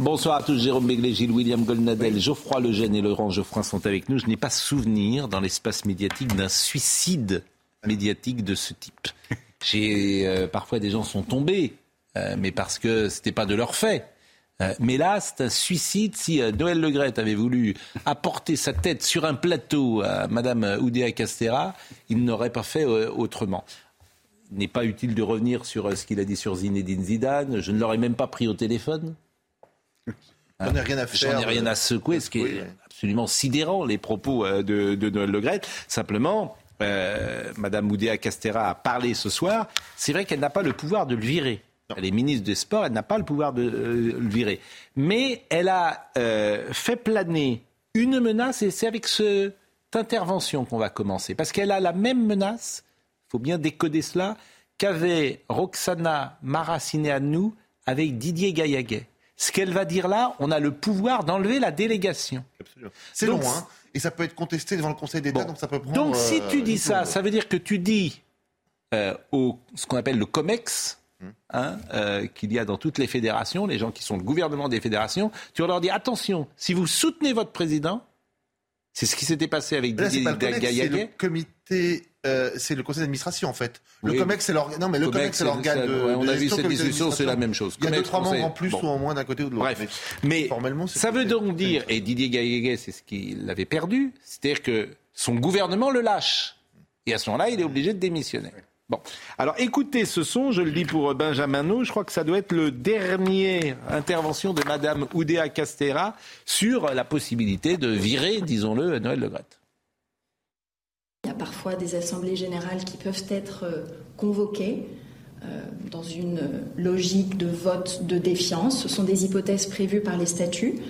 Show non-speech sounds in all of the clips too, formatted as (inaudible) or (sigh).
Bonsoir à tous, Jérôme Béglé, William Goldnadel, Geoffroy Lejeune et Laurent Geoffroy sont avec nous. Je n'ai pas souvenir dans l'espace médiatique d'un suicide médiatique de ce type. Euh, parfois des gens sont tombés, euh, mais parce que c'était pas de leur fait. Euh, mais là, c'est un suicide. Si Noël Legrette avait voulu apporter sa tête sur un plateau à Madame Oudéa Castera, il n'aurait pas fait autrement. Il n'est pas utile de revenir sur ce qu'il a dit sur Zinedine Zidane. Je ne l'aurais même pas pris au téléphone. J'en ai rien à faire. J'en ai rien à secouer, ce qui est absolument sidérant, les propos euh, de, de Noël Legrette. Simplement, euh, Madame Oudéa Castera a parlé ce soir. C'est vrai qu'elle n'a pas le pouvoir de le virer. Elle est ministre des Sports, elle n'a pas le pouvoir de euh, le virer. Mais elle a euh, fait planer une menace, et c'est avec ce- cette intervention qu'on va commencer. Parce qu'elle a la même menace, il faut bien décoder cela, qu'avait Roxana Maracineanu avec Didier Gaillaguet. Ce qu'elle va dire là, on a le pouvoir d'enlever la délégation. C'est long, hein. Et ça peut être contesté devant le Conseil d'État, Bon. donc ça peut prendre. Donc si euh, tu dis une ça, ça veut dire que tu dis euh, au ce qu'on appelle le COMEX, Hum. hein, euh, qu'il y a dans toutes les fédérations, les gens qui sont le gouvernement des fédérations, tu leur dis attention, si vous soutenez votre président, c'est ce qui s'était passé avec Didier c'est le Gaillaguet. comité, euh, c'est le conseil d'administration en fait. Le Oui. COMEX, c'est l'organe. Non, mais le COMEX, c'est l'organe de. ouais, on a vu cette discussion, c'est la même chose. Il y a deux, trois membres en plus Bon. ou en moins d'un côté ou de l'autre. Bref, mais formellement, ça veut donc dire, et Didier Gaillaguet, c'est ce qu'il avait perdu, c'est-à-dire que son gouvernement le lâche. Et à ce moment-là, il est obligé de démissionner. Bon, alors écoutez ce son, je le dis pour Benjamin No, je crois que ça doit être le dernier intervention de Madame Oudéa Castera sur la possibilité de virer, disons-le, Noël Le Graët. Il y a parfois des assemblées générales qui peuvent être euh, convoquées euh, dans une logique de vote de défiance. Ce sont des hypothèses prévues par les statuts.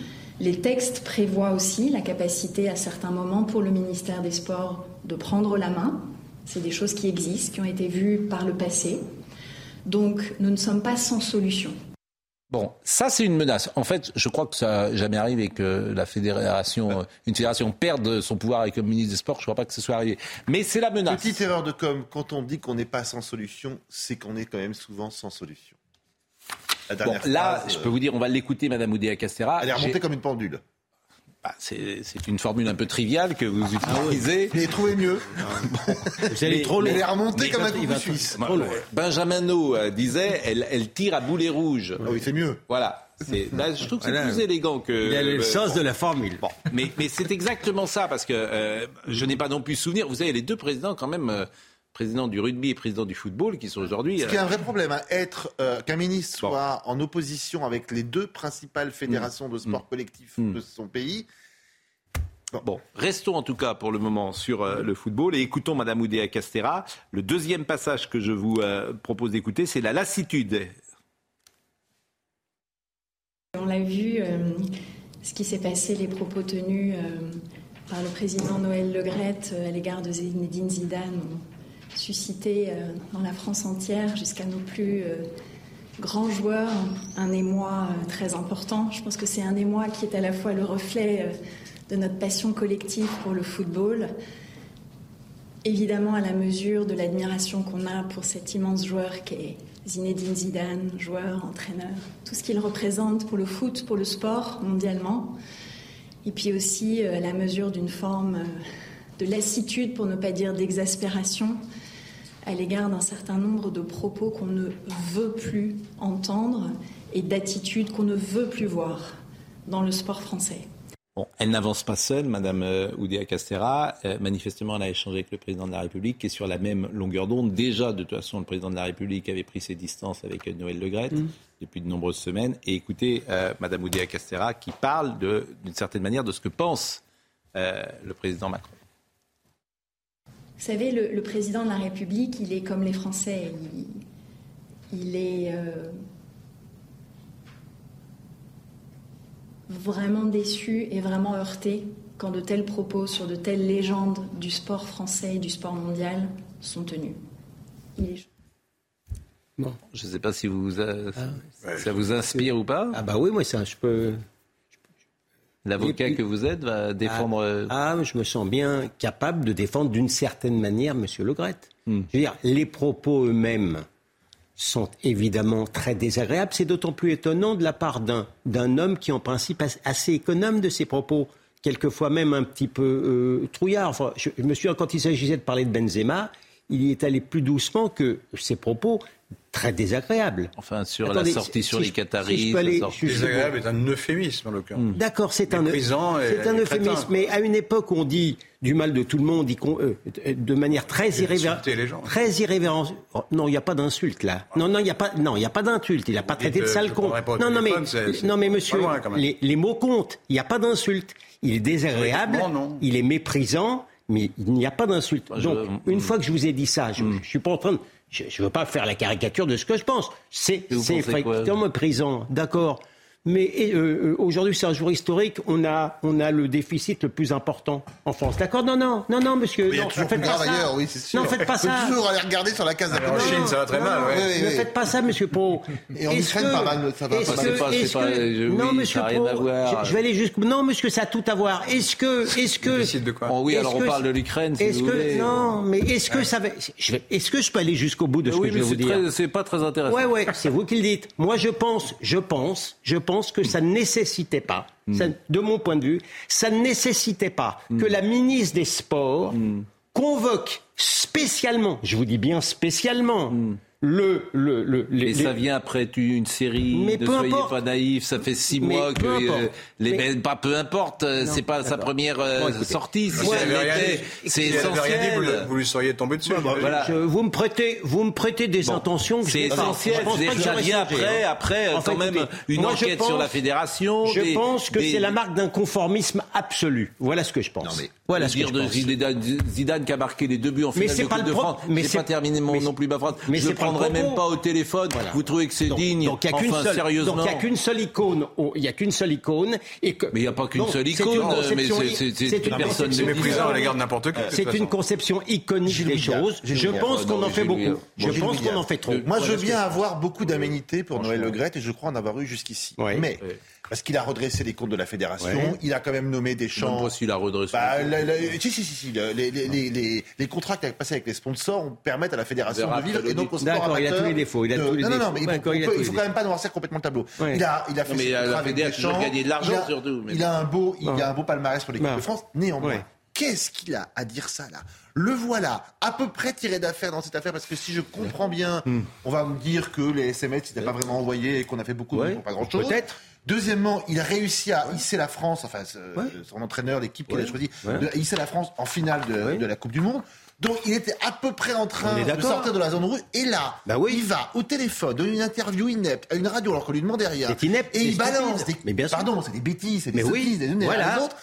Les textes prévoient aussi la capacité à certains moments pour le ministère des Sports de prendre la main. C'est des choses qui existent, qui ont été vues par le passé. Donc nous ne sommes pas sans solution. Bon, ça c'est une menace. En fait, je crois que ça n'a jamais arrivé que la fédération, euh, une fédération perde son pouvoir avec le ministre des Sports. Je ne crois pas que ce soit arrivé. Mais c'est la menace. Petite erreur de com, quand on dit qu'on n'est pas sans solution, c'est qu'on est quand même souvent sans solution. La Bon, là, phrase, je euh, peux vous dire, on va l'écouter, Madame Oudéa Castera. Elle est remontée comme une pendule. Bah, c'est une formule un peu triviale que vous utilisez. Mais trouvez mieux. (laughs) Vous allez trop loin. Elle est remontée comme un coucou suisse. Trop loin. Benjamin No euh, disait, elle, elle tire à boulet rouge. Ah oui, c'est mieux. Voilà. Là, (laughs) je trouve que c'est Voilà. plus élégant que. Il a le sens de la formule. Bon, mais, mais c'est exactement ça, parce que euh, je n'ai pas non plus souvenir. Vous savez, les deux présidents, quand même, euh, président du rugby et président du football, qui sont aujourd'hui. Ce qui est un vrai problème, hein, être euh, qu'un ministre Bon. soit en opposition avec les deux principales fédérations de sport collectif Mm. de son pays. Bon, restons en tout cas pour le moment sur euh, le football et écoutons Madame Oudéa Castera. Le deuxième passage que je vous euh, propose d'écouter, c'est la lassitude. On l'a vu, euh, ce qui s'est passé, les propos tenus euh, par le président Noël Legrette euh, à l'égard de Zinedine Zidane suscité euh, dans la France entière, jusqu'à nos plus euh, grands joueurs, un émoi euh, très important. Je pense que c'est un émoi qui est à la fois le reflet de notre passion collective pour le football, évidemment à la mesure de l'admiration qu'on a pour cet immense joueur qui est Zinedine Zidane, joueur, entraîneur, tout ce qu'il représente pour le foot, pour le sport mondialement, et puis aussi à la mesure d'une forme de lassitude, pour ne pas dire d'exaspération, à l'égard d'un certain nombre de propos qu'on ne veut plus entendre et d'attitudes qu'on ne veut plus voir dans le sport français. Bon, elle n'avance pas seule, Madame euh, Oudéa Castera. Euh, manifestement, elle a échangé avec le président de la République, qui est sur la même longueur d'onde. Déjà, de toute façon, le président de la République avait pris ses distances avec euh, Noël Legrette depuis de nombreuses semaines. Et écoutez, euh, Madame Oudéa Castera, qui parle de- d'une certaine manière de ce que pense euh, le président Macron. Vous savez, le, président de la République, il est comme les Français. Il, est euh, vraiment déçu et vraiment heurté quand de tels propos sur de telles légendes du sport français et du sport mondial sont tenus. Bon. Je ne sais pas si vous, ça, ça vous inspire ou pas. Ah bah oui, moi ça, je peux. L'avocat que vous êtes va défendre. euh, Ah, je me sens bien capable de défendre d'une certaine manière M. Le Gret. Je veux dire, les propos eux-mêmes sont évidemment très désagréables. C'est d'autant plus étonnant de la part d'un, d'un homme qui, en principe, est assez économe de ses propos, quelquefois même un petit peu euh, trouillard. Enfin, je, je me souviens, quand il s'agissait de parler de Benzema, il y est allé plus doucement que ses propos très désagréables. Enfin, sur Attendez, la sortie si- sur si les Qataris. si je peux aller la sortie- juste- Désagréable est un euphémisme en l'occurrence. D'accord, c'est un, c'est un euphémisme. Mais à une époque, on dit du mal de tout le monde, euh, de manière très irrévérente. insulter les gens. Très irrévérente. Oh, non, il n'y a pas d'insulte là. Non, non, il n'y a pas. Non, il y a pas d'insulte. Il n'a pas traité de sale con. Non, non, mais non, mais monsieur, loin, les, les mots comptent. Il n'y a pas d'insulte. Il est désagréable. Non, non. Il est méprisant. Mais il n'y a pas d'insulte. je- Donc, une mm. fois que je vous ai dit ça, je ne suis pas en train de. Je ne veux pas faire la caricature de ce que je pense. C'est effectivement méprisant. D'accord. Mais euh, euh, aujourd'hui, c'est un jour historique. On a, on a le déficit le plus important en France. D'accord? Non, non, non, non, monsieur. Mais il y a non, faites plus pas grave ça. ailleurs, oui, c'est sûr. Non, faites pas Faut ça. toujours aller regarder sur la case Alors, en. Chine, ça va très mal. ouais. Oui, oui, Ne oui. faites pas ça, monsieur Pau. Et en Ukraine, pas mal, ça va pas mal. pas- pas- que- je- oui, non, monsieur voir. je, je vais aller jusqu'au. Non, monsieur, ça a tout à voir. Est-ce que, est-ce que, de quoi Oh oui, alors on parle de l'Ukraine, si Est-ce vous que non, mais est-ce que ça va Est-ce que je peux aller jusqu'au bout de ce oui, que je mais vais vous dire très- c'est pas très intéressant. Ouais, ouais, c'est vous qui le dites. Moi, je pense, je pense, je pense que ça ne nécessitait pas, ça- de mon point de vue, ça ne nécessitait pas que la ministre des Sports convoque spécialement, je vous dis bien spécialement, le, le, le, les- Et les- ça vient après une série Mais de peu Soyez importe. pas naïfs, ça fait six Mais mois que peu euh, importe. les Mais- pas peu importe, euh, c'est pas sa première euh, Bon, sortie, si dit- c'est si rien dit, vous, essentiel. le- vous lui seriez tombé dessus. Voilà. je- vous me prêtez, vous me prêtez des intentions. que C'est essentiel. Je pense pas que ça vient après, hein. après Enfin, quand même écoutez, une moi, enquête sur la fédération. Je des- pense que des- c'est la marque d'un conformisme absolu. Voilà ce que je pense. Non, mais voilà de ce que je pense. Zidane, Zidane qui a marqué les deux buts en Mais finale c'est de Coupe France. mais c'est- pas terminé mon, mais non plus ma phrase. Prendrai même pas au téléphone. Voilà. Vous trouvez que c'est Donc- digne Donc il n'y a qu'une Enfin, seule. sérieusement. Donc il y a qu'une seule icône. Il y a qu'une seule icône et que. Mais il n'y a pas qu'une seule c'est icône, mais c'est- une personne méprisant à l'égard de n'importe qui. C'est une conception iconique des choses. Je pense qu'on en fait beaucoup. Je pense qu'on en fait trop. Moi, je je- avoir beaucoup d'aménité pour Noël Le Gret et je crois en avoir eu jusqu'ici. Mais. Parce qu'il a redressé les comptes de la fédération, Ouais. il a quand même nommé des même champs. pas s'il a redressé. Bah, la- la- si, si, si, si, le- les, les, les, les, les contrats qu'il a passés avec les sponsors permettent à la fédération de vivre et donc au sport D'accord, il a amateur tous les défauts, il a de- tous les non, non, non, défauts. mais il, il a peut- il les faut quand même pas noircir complètement le tableau. Ouais. Il a, il a fait Non, mais ses la fédération champs. gagner de l'argent, Il a- surtout, mais- Il a un beau, il a un beau palmarès pour l'équipe de France. Néanmoins, Ouais. qu'est-ce qu'il a à dire ça là? Le voilà à peu près tiré d'affaire dans cette affaire parce que si je comprends bien, Hmm. on va me dire que les SMS il n'a pas vraiment envoyé et qu'on a fait beaucoup de Ouais. pour pas grand chose. Peut-être. Deuxièmement, il a réussi à hisser la France, enfin ce- son entraîneur, l'équipe qu'il a Ouais. choisi, Ouais. de hisser la France en finale de, la Coupe du Monde. Donc il était à peu près en train de sortir de la zone rouge. Et là, Bah oui. il va au téléphone, donner une interview inepte à une radio alors qu'on lui demandait rien. C'est inepte, Et il balance des, Mais bien sûr. pardon, c'est des bêtises, c'est des Mais oui, des unes voilà. les autres.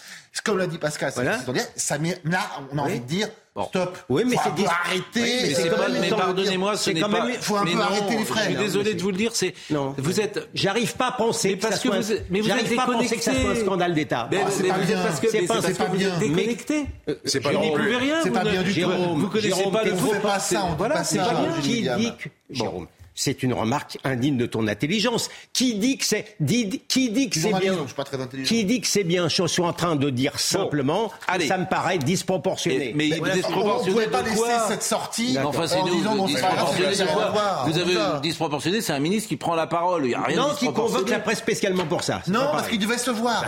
Comme l'a dit Pascal, Voilà. ça met, là, on a Oui. envie de dire, Bon. stop. Oui, mais c'est un peu dis- arrêter. Oui, mais pas- pardonnez-moi, ce c'est n'est quand pas. même- faut un mais peu non, arrêter les frais, Je suis désolé de vous le dire, c'est. Non. Vous êtes. J'arrive pas à penser Mais que parce que vous mais vous êtes pas à penser que ça soit un déconnecté. scandale d'État. Mais, Ah, c'est mais pas bien. êtes parce que C'est pas- pas bien. êtes déconnecté. C'est pas non plus. rien. C'est vous pas ne- bien du tout. Jérôme, Vous connaissez pas le pas ça, Voilà, pas c'est pas bien. Qui dit Jérôme, c'est une remarque indigne de ton intelligence. Qui dit que c'est, dit- qui dit que c'est bien, donc je suis pas très intelligent. qui dit que c'est bien, je suis en train de dire simplement, allez. ça me paraît disproportionné. Et- mais il Voilà, est on ne disproportionné pouvait pas laisser quoi cette sortie Mais Enfin, c'est nous, disproportionné de quoi. Vous avez disproportionné, c'est un ministre qui prend la parole. Il n'y a rien de non, qui convoque disproportionné. la presse spécialement pour ça. Non, parce pareil. qu'ils devaient se voir.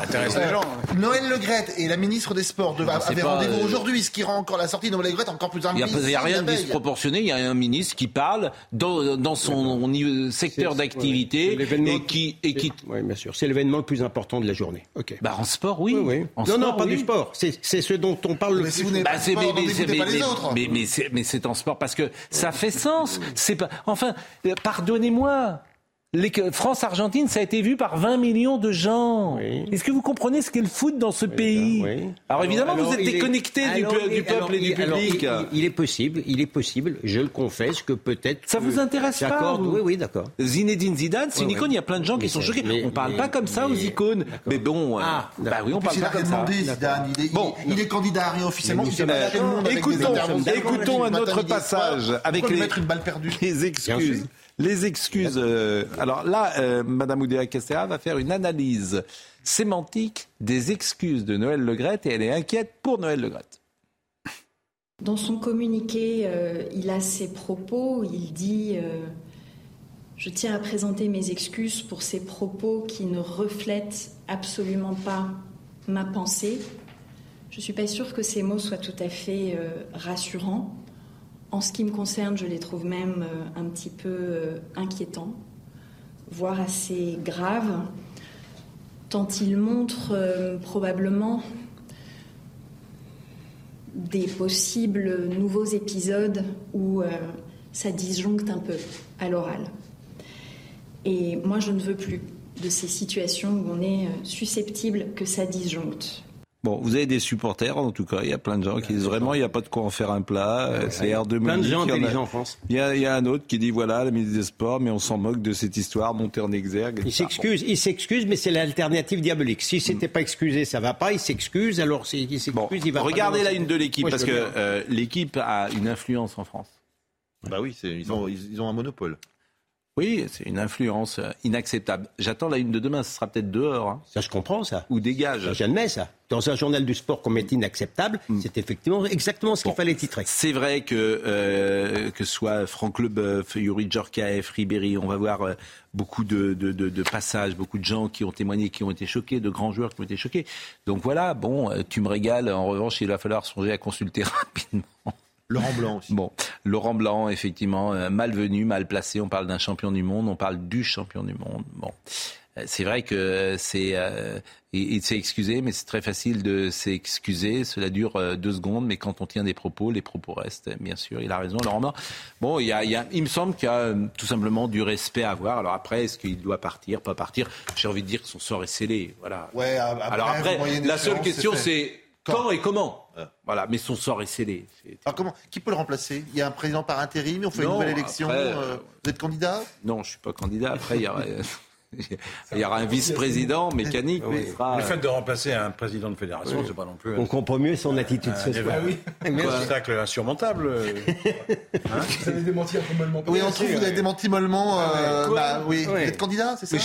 gens. Noël Le Gret et la ministre des Sports c'est avaient rendez-vous euh, aujourd'hui, ce qui rend encore la sortie de Noël Le Gret encore plus Il n'y a, y rien de disproportionné. Il y a un ministre qui parle dans, dans son niveau- secteur d'activité c'est l'événement et qui, et qui Oui, bien sûr. C'est l'événement le plus important de la journée. Ok. bah, en sport, oui. oui, oui. En non, sport, non, pas oui. du sport. C'est c'est ce dont on parle le Mais si plus. Bah, c'est mais, mais, c'est mais c'est en sport parce que ça fait sens. C'est pas enfin euh, pardonnez-moi. France-Argentine, ça a été vu par 20 millions de gens. Oui. Est-ce que vous comprenez ce qu'est le foot dans ce pays? Oui. Alors évidemment, vous êtes est- déconnecté du, alors, du peuple et du public. il, il est possible, il est possible, je le confesse, que peut-être. Ça vous intéresse pas, Oui, oui, d'accord. Zinedine Zidane, c'est une icône. Il y a plein de gens qui sont choqués. mais- on parle mais- pas comme ça aux icônes. Mais bon, euh, Ah, bah oui, on parle pas comme ça. Zidane. Il est, Bon, il est candidat à rien officiellement. Écoutons, écoutons un autre passage avec les, (laughs) excuses. Les excuses. euh, alors là, euh, Madame Oudéa Castéra va faire une analyse sémantique des excuses de Noël Legrette et elle est inquiète pour Noël Legrette. Dans son communiqué, euh, il a ses propos. Il dit euh, Je tiens à présenter mes excuses pour ces propos qui ne reflètent absolument pas ma pensée. Je ne suis pas sûre que ces mots soient tout à fait rassurants. En ce qui me concerne, je les trouve même euh, un petit peu euh, inquiétants, voire assez graves, tant ils montrent euh, probablement des possibles nouveaux épisodes où ça disjoncte un peu à l'oral. Et moi, je ne veux plus de ces situations où on est susceptible que ça disjoncte. Bon, vous avez des supporters en tout cas. Il y a plein de gens qui disent vraiment il n'y a pas de quoi en faire un plat. C'est R2 Plein de gens intelligents en France. Il y, a, il y a un autre qui dit voilà, la ministre des Sports, mais on s'en moque de cette histoire montée en exergue. Il s'excuse, il s'excuse, mais c'est l'alternative diabolique. Si c'était pas excusé, ça va pas. Il s'excuse, alors c'est- il s'excuse, Bon, il va pas regardez la une de l'équipe parce que euh, l'équipe a une influence en France. Bah oui, ils ont, ils ont un monopole. Oui, c'est une influence euh, inacceptable. J'attends la une de demain, ce sera peut-être dehors hein, Ça, je comprends ça. ou dégage. Ça, J'admets ça. Dans un journal du sport qu'on met inacceptable, c'est effectivement exactement ce qu'il Mm. Fallait titrer. C'est vrai que euh, que ce soit Franck Leboeuf, Yuri Djorkaeff, Ribéry, on va voir euh, beaucoup de, de, de- de passages, beaucoup de gens qui ont témoigné, qui ont été choqués, de grands joueurs qui ont été choqués. Donc voilà, bon, euh, tu me régales. En revanche, il va falloir songer à consulter (laughs) rapidement. Laurent Blanc aussi. Bon, Laurent Blanc, effectivement, euh, malvenu, mal placé. On parle d'un champion du monde, on parle du champion du monde. Bon, Euh, c'est vrai que c'est, euh, il, il s'est excusé, mais c'est très facile de s'excuser. Cela dure euh, deux secondes, mais quand on tient des propos, les propos restent. Bien sûr, il a raison, Laurent Blanc. Bon, il, y a, il, y a- il me semble qu'il y a euh, tout simplement du respect à avoir. Alors après, est-ce qu'il doit partir, pas partir? J'ai envie de dire que son sort est scellé. Voilà. Ouais, à- à Alors après, la seule question, c'est quand, Quand et comment. Ouais. Voilà, mais son sort est scellé. Alors comment Qui peut le remplacer? Il y a un président par intérim, on fait Non, une nouvelle élection. après, euh, euh, vous êtes candidat? Non, je suis pas candidat. Après, il y aura, (laughs) il y aura un vice-président mécanique. sera- Le fait de remplacer un président de fédération, c'est pas non plus On comprend mieux son attitude ce soir. un obstacle insurmontable. euh. (laughs) Vous allez démentir formellement. Oui, on trouve que vous avez démenti mollement. euh, bah, oui, Ouais. vous êtes candidat, c'est ça.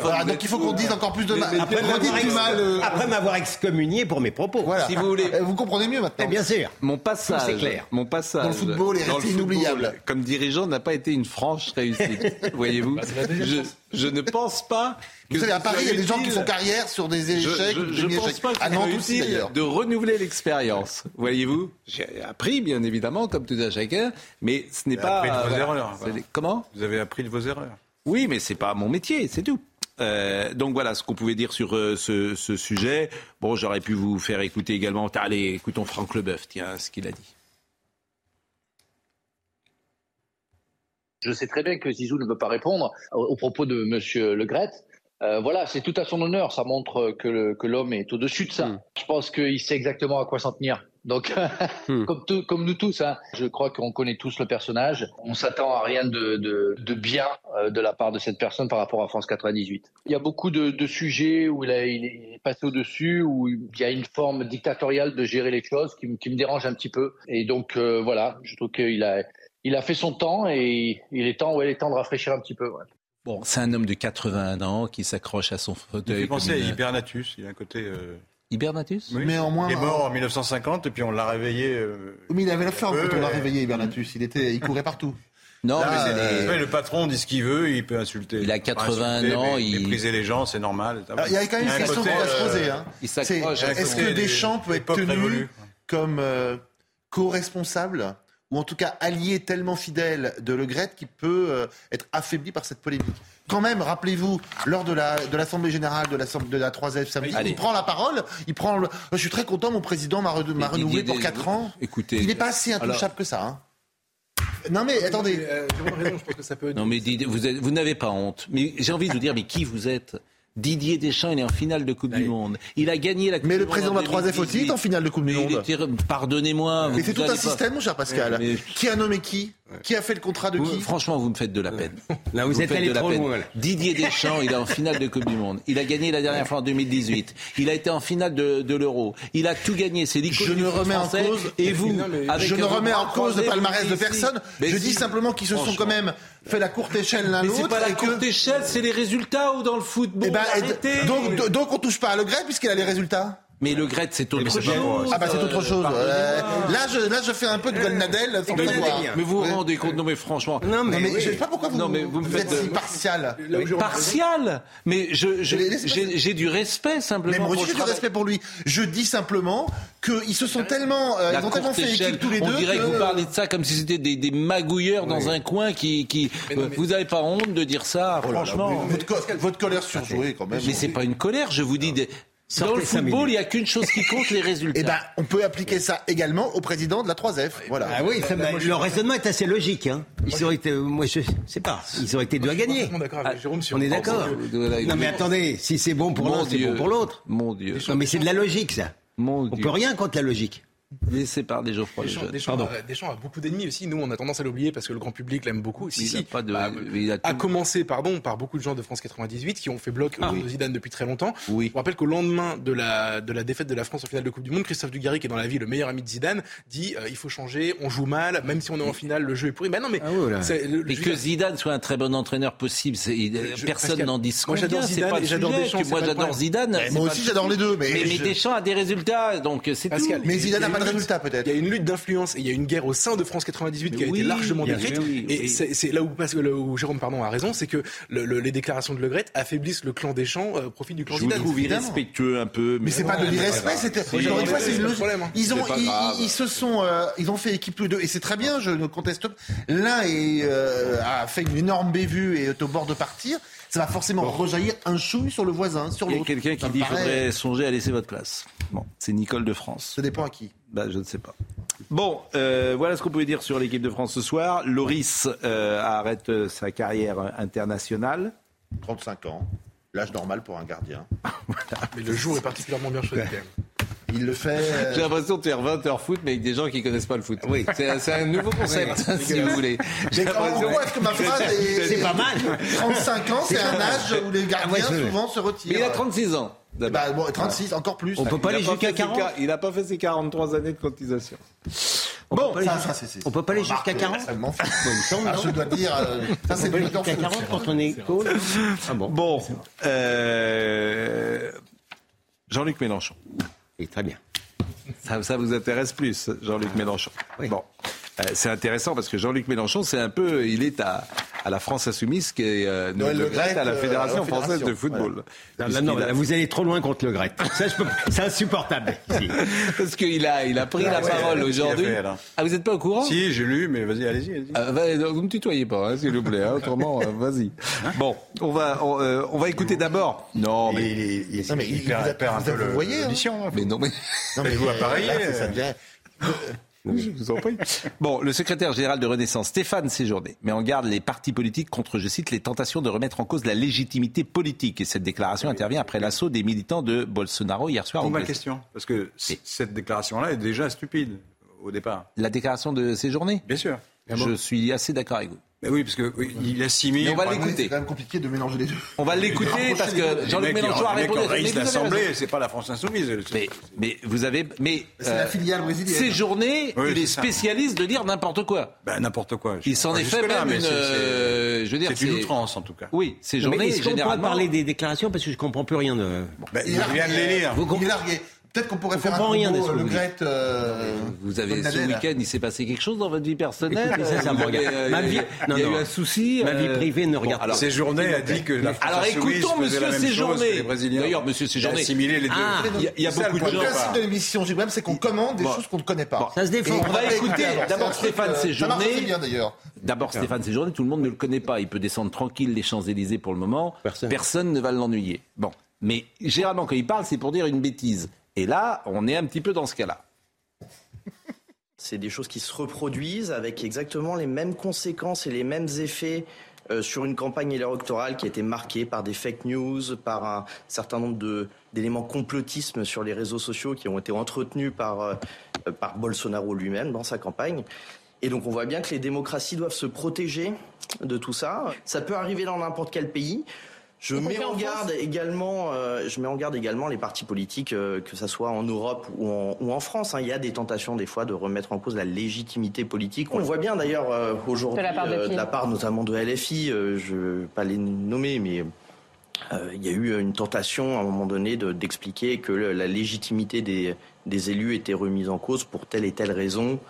Voilà, Donc il faut qu'on dise encore plus de mal. Après m'avoir du ex- mal. euh, après m'avoir excommunié pour mes propos. Voilà. Si vous voulez. Euh, Vous comprenez mieux maintenant. Eh bien sûr. Mon passage, C'est clair. mon passage Dans le football est dans resté le football, inoubliable. Comme dirigeant, n'a pas été une franche réussite. Voyez-vous, je, je ne pense pas. Que Vous savez, à Paris, il y a des gens qui font carrière sur des échecs, je, je pense pas que aussi, utile de renouveler l'expérience. Voyez-vous, j'ai appris bien évidemment, comme tout à chacun, mais ce n'est Vous pas. avez appris de vos erreurs, voilà. Comment Vous avez appris de vos erreurs. Oui, mais c'est pas mon métier, c'est tout. Euh, donc voilà ce qu'on pouvait dire sur euh, ce, ce sujet. Bon, j'aurais pu vous faire écouter également. Allez, écoutons Franck Leboeuf, tiens, ce qu'il a dit. Je sais très bien que Zizou ne veut pas répondre aux, propos de Monsieur Le Gret. Euh, voilà, c'est tout à son honneur. Ça montre que l'homme est au-dessus de ça. Mm. Je pense qu'il sait exactement à quoi s'en tenir. Donc, (laughs) Mm. comme, tout- comme nous tous, hein, je crois qu'on connaît tous le personnage. On s'attend à rien de, de, de bien euh, de la part de cette personne par rapport à France 98. Il y a beaucoup de, de sujets où il, a, il est passé au-dessus, où il y a une forme dictatoriale de gérer les choses qui, me- qui me dérange un petit peu. Et donc, euh, voilà, je trouve qu'il a, il a fait son temps et il est temps, ouais, il est temps de rafraîchir un petit peu. ouais. Bon, c'est un homme de 81 ans qui s'accroche à son Il fauteuil. fait penser à Hibernatus. Il a un côté. euh, Hibernatus oui. Néanmoins, Il est mort en 1950 et puis on l'a réveillé. euh, Mais il avait la forme Euh, quand on l'a réveillé, Hibernatus. Il, était, il courait partout. (laughs) Non, Là, mais euh, le patron dit ce qu'il veut, il peut insulter. Il a Enfin, 80 insulter, ans, mais il- Mépriser les gens, c'est normal. Alors, il y a quand même un une question qu'on va se euh, poser. Hein. il est-ce son- que Deschamps peut être tenu révolue. comme euh, co-responsable ou en tout cas allié tellement fidèle de Le Gret qui peut euh, être affaibli par cette polémique. Quand même, rappelez-vous, lors de la de l'assemblée générale de l'assemblée de la 3F samedi, Allez. il prend la parole, il prend. le- Je suis très content, mon président m'a re- renouvelé pour Des- 4 ans. Écoutez, Il n'est pas si alors- intouchable que ça. hein. Non mais attendez. Euh, Jérôme a raison, je pense que ça peut. Non mais Didier, vous, vous n'avez pas honte. Mais j'ai envie de vous dire, mais qui vous êtes? Didier Deschamps, il est en finale de Coupe du Monde. Il a gagné la Coupe Mais du le Monde président de la 3F aussi 2018. est en finale de Coupe du Mais Monde. était- Pardonnez-moi. Mais c'est tout un pas- système, mon cher Pascal. Mais- Qui a nommé qui? Qui a fait le contrat de Vous- qui franchement, vous me faites de la peine. (laughs) Là, vous êtes faites allé de la peine. loin. Didier Deschamps, il est en (laughs) finale de Coupe du Monde. Il a gagné la dernière fois en 2018. Il a été en finale de, de l'Euro. Il a tout gagné. C'est l'icône Je ne remets en cause- Et vous, Non, mais- avec Je ne remets en cause le palmarès vous de personne. Mais Je si. dis simplement qu'ils se sont quand même fait la courte échelle l'un Mais c'est l'autre. pas la que- courte échelle, c'est les résultats ou dans le football. Eh ben, et- donc, donc on touche pas à Le Gret puisqu'il a les résultats. Mais le Gret, c'est autre chose. Ah bah c'est autre chose. Euh, là, je, là je fais un peu de Golnadel sans savoir. bien. Mais vous vous rendez compte Non mais franchement. Non, mais, Non mais oui. je sais pas pourquoi vous, Non, mais vous me vous faites êtes si partial. Partial Mais je, j'ai j'ai du respect simplement. Mais moi j'ai du respect pour lui. Je dis simplement qu'ils se sont tellement, euh, La ils ont tellement fait échelle, équipe tous les on deux. dirait que... que- vous parlez de ça comme si c'était des, des magouilleurs dans un coin qui... qui... Non, euh, Vous n'avez pas honte de dire ça, Oh là là, franchement. votre, votre colère surjouée quand même. Mais c'est pas une colère, je vous dis. Des- Dans Sortez le football, il n'y a qu'une chose qui compte, les (laughs) résultats. Eh ben, on peut appliquer ça également au président de la 3F. Voilà. Ah oui, ça, bah, le raisonnement est assez logique. Hein. Ils auraient été, moi je sais pas, ils auraient été deux à gagner. avec Jérôme sur On est le- d'accord. Non mais attendez, si c'est bon pour l'un, c'est bon pour l'autre. Mon Dieu. Non mais c'est de la logique ça. Mon On Dieu. peut rien contre la logique. Laissez parler Geoffroy Deschamps, Lejeune. Deschamps, Pardon. a- Deschamps a beaucoup d'ennemis aussi. Nous, on a tendance à l'oublier parce que le grand public l'aime beaucoup. Si, Il si. a pas de- Bah, il a commencer, pardon, par beaucoup de gens de France 98 qui ont fait bloc autour de Zidane depuis très longtemps. Oui. Je vous rappelle qu'au lendemain de la, de la défaite de la France en finale de Coupe du Monde, Christophe Dugarry, qui est dans la vie le meilleur ami de Zidane, dit euh, il faut changer, on joue mal, même si on est en finale, le jeu est pourri. Ben non, mais Ah ouais, là. c'est- le- Mais je- que Zidane soit un très bon entraîneur possible, Je- personne n'en dit moi, j'adore c'est Zidane pas et j'adore Deschamps, Moi j'adore. Zidane. Moi aussi j'adore les deux, mais, Deschamps a des résultats, donc c'est tout. Mais Zidane n'a une pas de lutte- résultat, peut-être. Il y a une lutte d'influence et il y a une guerre au sein de France 98 qui a Oui, été largement décrite. oui, et oui. c'est c'est là où, parce que là où Jérôme pardon, a raison, c'est que le- le- les déclarations de Le Gret affaiblissent le clan Deschamps euh, au profit du clan Je vous trouve irrespectueux un peu. Mais c'est pas de l'irrespect, c'était. Encore une mais fois, c'est une logique. problème. Ils ont, ils, grave. ils- ils se sont, euh, ils ont fait équipe tous les deux, et c'est très bien. Je ne conteste pas. L'un est, euh, a fait une énorme bévue et est au bord de partir. Ça va forcément rejaillir un chouille sur le voisin, sur Il y a l'autre. quelqu'un qui me dit qu'il paraît- faudrait songer à laisser votre place. Bon, c'est Nicole de France. Ça dépend à qui. Bah, je ne sais pas. Bon, euh, voilà ce qu'on pouvait dire sur l'équipe de France ce soir. Loris euh, arrête euh, sa carrière internationale. 35 ans, l'âge normal pour un gardien. (laughs) Mais le jour est particulièrement bien choisi quand même. Il le fait. euh, J'ai l'impression de faire 20 heures foot, mais avec des gens qui connaissent pas le foot. Oui. C'est c'est un nouveau concept, (laughs) si vous voulez. J'ai (laughs) l'impression- que ma phrase est. C'est pas mal. 35 ans, c'est un âge où les gardiens Ah ouais, c'est- souvent se retirent. Mais il a 36 ans. Eh d'abord. ben, bon, 36, encore plus. On peut pas aller jusqu'à fait ses 40 qua- Il n'a pas fait ses 43 années de cotisation. On Bon, peut Ça, ça, on peut pas aller jusqu'à 40 extrêmement fort. Bon, il me semble, Ah, je dois dire, euh, ça c'est jusqu'à 40 quand on est cool Ah bon Bon, euh, Jean-Luc Mélenchon. Et très bien. Ça, ça vous intéresse plus, Jean-Luc Mélenchon Oui. Bon, c'est intéressant parce que Jean-Luc Mélenchon, c'est un peu, il est à, à la France insoumise qui est euh, Noël Le Le à la euh, Fédération à la française de football. Non, a- là, vous allez trop loin contre le grec. Ça, je peux... C'est insupportable. ici. (laughs) Parce qu'il a, il a pris la ouais, parole a aujourd'hui. fait, alors Ah, vous n'êtes pas au courant? Si, j'ai lu, mais vas-y, allez-y. allez-y. Ah, va- vous me tutoyez pas, hein, s'il vous plaît. hein, autrement, euh, vas-y. Bon, on va, on, euh, on va écouter d'abord. Non, mais, Il, il, il, Non, mais il il- perd, vous il perd un vous- peu vous le- voyez, hein. hein. mais non, mais. Non, euh, appareiller, là, euh. ça devient- Je vous en prie. (laughs) Bon, le secrétaire général de Renaissance, Stéphane Séjourné, met en garde les partis politiques contre, je cite, les tentations de remettre en cause la légitimité politique. Et cette déclaration intervient après l'assaut des militants de Bolsonaro hier soir. D'où ma question. Parce que cette déclaration-là est déjà stupide au départ. La déclaration de Séjourné? Bien sûr. Je suis assez d'accord avec vous. Mais oui, parce que oui, il assimile. Mais on va l'écouter. C'est quand même compliqué de mélanger les deux. On va l'écouter parce que Jean-Luc Mélenchon a répondu. Mais raison. l'Assemblée, c'est pas la France insoumise. Mais, mais vous avez. Mais C'est la filiale brésilienne. Séjourné, Oui, il est c'est spécialiste de dire n'importe quoi. Ben, n'importe quoi. Il s'en est fait même mais une. c'est- c'est- euh, je veux dire, C'est une outrance, en tout cas. Oui, Mais Séjourné, est-ce qu'on parler des déclarations parce que je comprends plus rien de. Ben, Il vient de les lire. Vous largué. Peut-être qu'on pourrait On faire un rien combo, que le vous dites. Gret. euh, Vous avez ce week-end, il s'est passé quelque chose dans votre vie personnelle Écoutez, ça, ça me regarde. euh, Ma vie- non, il y a eu un souci. Ma vie euh, privée ne bon, regarde alors, pas. Séjourné a dit que la France Alors écoutons Monsieur Séjourné. D'ailleurs, Monsieur Séjourné. assimilé les deux. Ah, Il y a, il y a C'est ça, beaucoup le de Le gens. principe de l'émission, Gilles, c'est qu'on commande des Bon. choses qu'on ne connaît pas. Ça se défend. On va écouter d'abord Stéphane euh, Ça marche Séjourné. assez bien d'ailleurs. D'abord, Stéphane Séjourné, tout le monde ne le connaît pas. Il peut descendre tranquille les Champs-Élysées pour le moment. Personne. ne va l'ennuyer. Bon. Mais généralement, quand il parle, c'est pour dire une bêtise. Et là, on est un petit peu dans ce cas-là. (laughs) C'est des choses qui se reproduisent avec exactement les mêmes conséquences et les mêmes effets euh, sur une campagne électorale qui a été marquée par des fake news, par un certain nombre d'éléments complotisme sur les réseaux sociaux qui ont été entretenus par, euh, par Bolsonaro lui-même dans sa campagne. Et donc on voit bien que les démocraties doivent se protéger de tout ça. Ça peut arriver dans n'importe quel pays. Je Y mets en garde France également, euh, je mets en garde également les partis politiques, euh, que ça soit en Europe ou en, ou en France. hein. Il y a des tentations des fois de remettre en cause la légitimité politique. On le voit bien d'ailleurs euh, aujourd'hui De la part de euh, qui de la part notamment de LFI. euh, je ne vais pas les nommer, mais euh, il y a eu une tentation à un moment donné de- d'expliquer que le- la légitimité des, des élus était remise en cause pour telle et telle raison.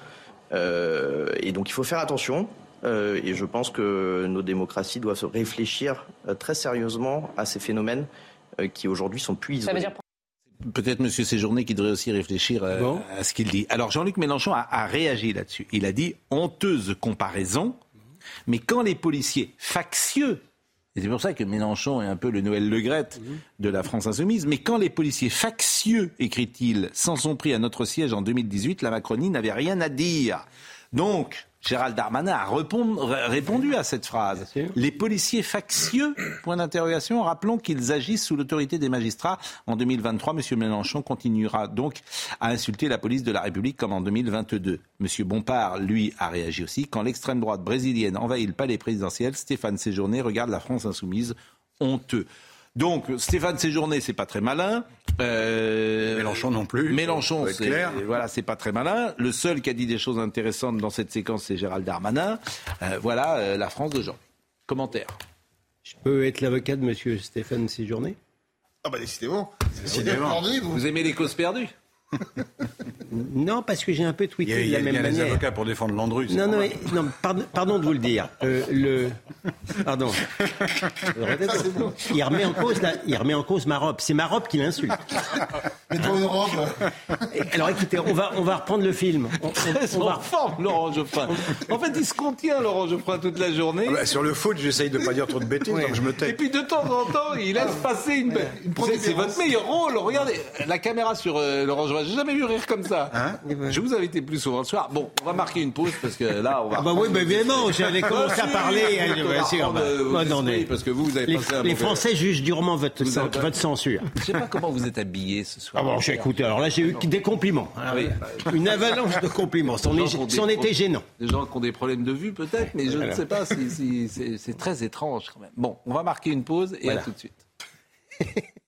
Euh, et donc il faut faire attention. Euh, et je pense que nos démocraties doivent se réfléchir euh, très sérieusement à ces phénomènes euh, qui aujourd'hui sont plus Ça veut isolés. dire Peut-être Monsieur Séjourné qui devrait aussi réfléchir Bon. à ce qu'il dit. Alors Jean-Luc Mélenchon a, a réagi là-dessus. Il a dit honteuse comparaison, mais quand les policiers factieux, et c'est pour ça que Mélenchon est un peu le Noël Legrette de la France insoumise, mais quand les policiers factieux, écrit-il, s'en sont pris à notre siège en 2018, la Macronie n'avait rien à dire. Donc, Gérald Darmanin a répondu à cette phrase. Les policiers factieux, point d'interrogation, rappelons qu'ils agissent sous l'autorité des magistrats. En 2023, M. Mélenchon continuera donc à insulter la police de la République comme en 2022. M. Bompard, lui, a réagi aussi. Quand l'extrême droite brésilienne envahit le palais présidentiel, Stéphane Séjourné regarde la France insoumise honteux. Donc, Stéphane Séjourné, c'est pas très malin. Euh, Mélenchon non plus. Mélenchon, c'est clair. (laughs) voilà, c'est pas très malin. Le seul qui a dit des choses intéressantes dans cette séquence, c'est Gérald Darmanin. Euh, voilà euh, la France de Jean. Commentaire. Je peux être l'avocat de M. Stéphane Séjourné? Ah bah décidément. Décidément. Vous. Vous aimez les causes perdues? (laughs) Non, parce que j'ai un peu Il y a, tweeté il de y a la même bien des manière. avocats pour défendre Landru. Non, non, mais- non pardon, pardon de vous le dire. Euh, le, pardon. Il remet en cause, la- il remet en cause ma robe. C'est ma robe qui l'insulte. Mets-toi une robe. Alors écoutez, on va, on va reprendre le film. On, on- on va, forme, Laurent Geoffrin. En fait, il se contient, Laurent Geoffrin, toute la journée. Ah bah, sur le foot, j'essaye de pas dire trop de bêtises, donc je me Et tais. puis de temps en temps, il laisse passer une. C'est- C'est votre meilleur rôle. Regardez la caméra sur euh, Laurent Geoffrin. J'ai jamais vu rire comme ça. Hein Je vous invite plus souvent le soir. Bon, on va marquer une pause parce que là, on va. Ah bah oui, bah évidemment, (laughs) j'avais commencé à parler. hein, bien sûr, bah, euh, bah, attendez. Parce que vous, vous avez Les, passé un les Français jugent durement votre, pas- votre censure. (laughs) Je sais pas comment vous êtes habillé ce soir. Ah bon, j'ai écouté. Alors là, j'ai eu des compliments. Ah oui. Une avalanche de compliments. C'en était problèmes- gênant. Des gens qui ont des problèmes de vue peut-être, mais je ne sais pas si, si- c'est- c'est très étrange quand même. Bon, on va marquer une pause et Voilà. à tout de suite. (laughs)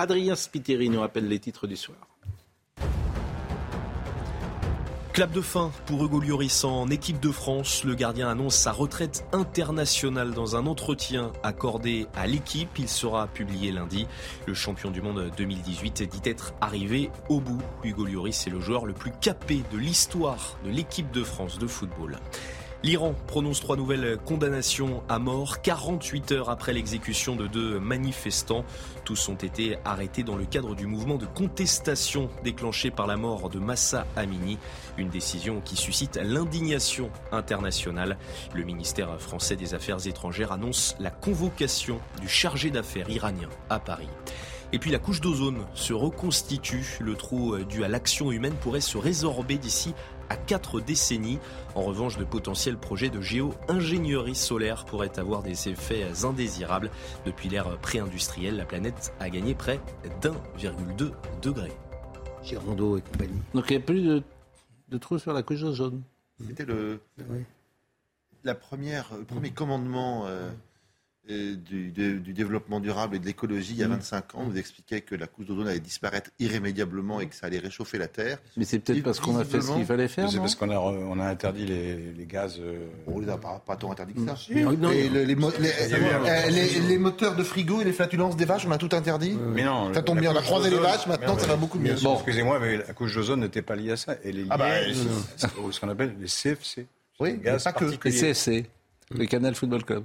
Adrien Spiteri nous rappelle les titres du soir. Clap de fin pour Hugo Lloris en équipe de France. Le gardien annonce sa retraite internationale dans un entretien accordé à l'équipe. Il sera publié lundi. Le champion du monde 2018 dit être arrivé au bout. Hugo Lloris est le joueur le plus capé de l'histoire de l'équipe de France de football. L'Iran prononce trois nouvelles condamnations à mort 48 heures après l'exécution de deux manifestants. Tous ont été arrêtés dans le cadre du mouvement de contestation déclenché par la mort de Massa Amini, une décision qui suscite l'indignation internationale. Le ministère français des Affaires étrangères annonce la convocation du chargé d'affaires iranien à Paris. Et puis la couche d'ozone se reconstitue. Le trou euh, dû à l'action humaine pourrait se résorber d'ici à quatre décennies. En revanche, de potentiels projets de géo-ingénierie solaire pourraient avoir des effets indésirables. Depuis l'ère pré-industrielle, la planète a gagné près d'1,2 degré. Girondeau et compagnie. Donc il n'y a plus de, de trous sur la couche d'ozone. C'était le, la première, le premier commandement euh, euh, du, de- du développement durable et de l'écologie il y a 25 ans. Vous expliquait que la couche d'ozone allait disparaître irrémédiablement et que ça allait réchauffer la Terre. Mais c'est peut-être parce qu'on a fait ce qu'il fallait faire. C'est parce qu'on a, re- on a interdit les, les gaz. euh, On les a pas, pas tant interdit que ça. Non, non, Et le- les, moteurs de frigo et les flatulences des vaches, on a tout interdit. Mais non. Ça tombe bien, on a croisé les vaches, maintenant ça va beaucoup mieux. Bon, excusez-moi, mais la couche d'ozone n'était pas liée à ça. Elle est liée Ah bah, à ce qu'on appelle les CFC. Oui, gaz pas que. Les. CFC, le Canal Football Club.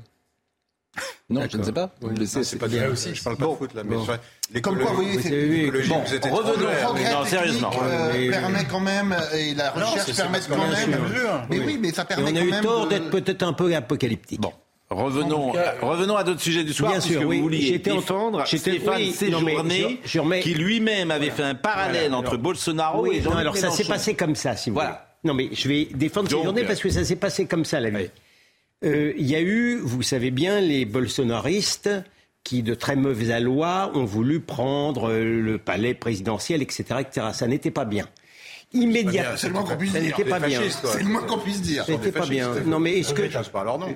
Non, je ne sais pas. Le Non, CFC. c'est pas ça aussi. Je parle pas de foot là, mais Comme quoi, vous voyez, c'est- l'écologie, Bon, vous êtes revenons. étrangère. Le progrès non, sérieusement. euh, mais- permet quand même, et la Non, recherche c'est- permet quand même. mesure. Mais Oui. oui, mais ça Et permet on a quand eu même. tort de- d'être peut-être un peu apocalyptique. Bon. Revenons, cas, euh, revenons à d'autres sujets du soir, Bien puisque sûr, oui. vous vouliez J'étais déf- entendre- j'étais- Stéphane oui, non, Séjourné, je- je remets- qui lui-même avait fait un parallèle Voilà, entre alors- Bolsonaro Oui, et non, Jean-Luc alors ça s'est passé comme ça, si vous Voilà. voulez. Non, mais je vais défendre journées euh, parce que ça s'est passé comme ça la vie. Euh, Il y a eu, vous savez bien, les bolsonaristes qui, de très mauvais aloi, ont voulu prendre euh, le palais présidentiel, etc., etc. Ça n'était pas bien. Immédiatement, C'est le moins qu'on puisse ça dire. Des pas bien. C'est le moins qu'on puisse dire. C'était pas bien. Non, mais est-ce que pas leur nom.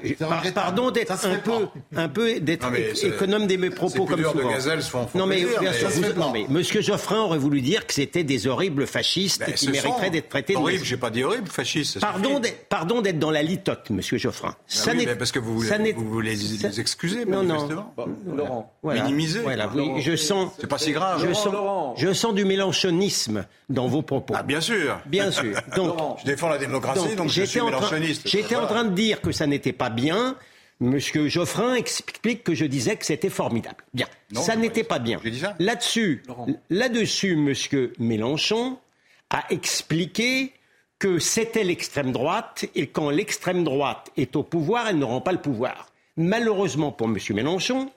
Pardon d'être Ça un peu, un peu d'être Non, économe de mes propos comme souvent. non mais bien sûr, ça non Monsieur Geoffrin aurait voulu dire que c'était des horribles fascistes Ben, qui mériteraient d'être traités de Horrible, j'ai pas dit horrible, fasciste. ça Pardon d'être, pardon d'être dans la litote, Monsieur Geoffrin. Ah oui, mais parce que vous voulez, ça n'est- vous voulez ça- les excuser, Non, non. manifestement. Laurent. Voilà. Minimiser. Voilà, oui, je sens, C'est pas si grave. je sens, Laurent. je sens du mélanchonisme dans vos propos. Ah, bien sûr. Bien sûr. (laughs) Donc, Je défends la démocratie, donc, je suis mélanchoniste. j'étais en train de dire que ça n'était pas bien. Monsieur Geoffrin explique que je disais que c'était formidable. Bien, Non, ça n'était pas bien. Là-dessus, là-dessus, Monsieur Mélenchon a expliqué que c'était l'extrême droite et quand l'extrême droite est au pouvoir, elle ne rend pas le pouvoir. Malheureusement pour Monsieur Mélenchon,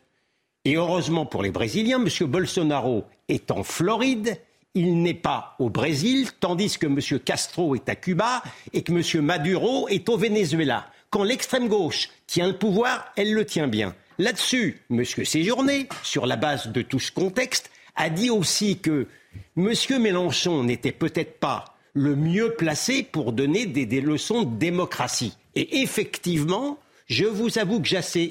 et heureusement pour les Brésiliens, M. Bolsonaro est en Floride, il n'est pas au Brésil, tandis que M. Castro est à Cuba et que M. Maduro est au Venezuela. Quand l'extrême gauche tient le pouvoir, elle le tient bien. Là-dessus, M. Séjourné, sur la base de tout ce contexte, a dit aussi que M. Mélenchon n'était peut-être pas le mieux placé pour donner des, leçons de démocratie. Et effectivement, je vous avoue que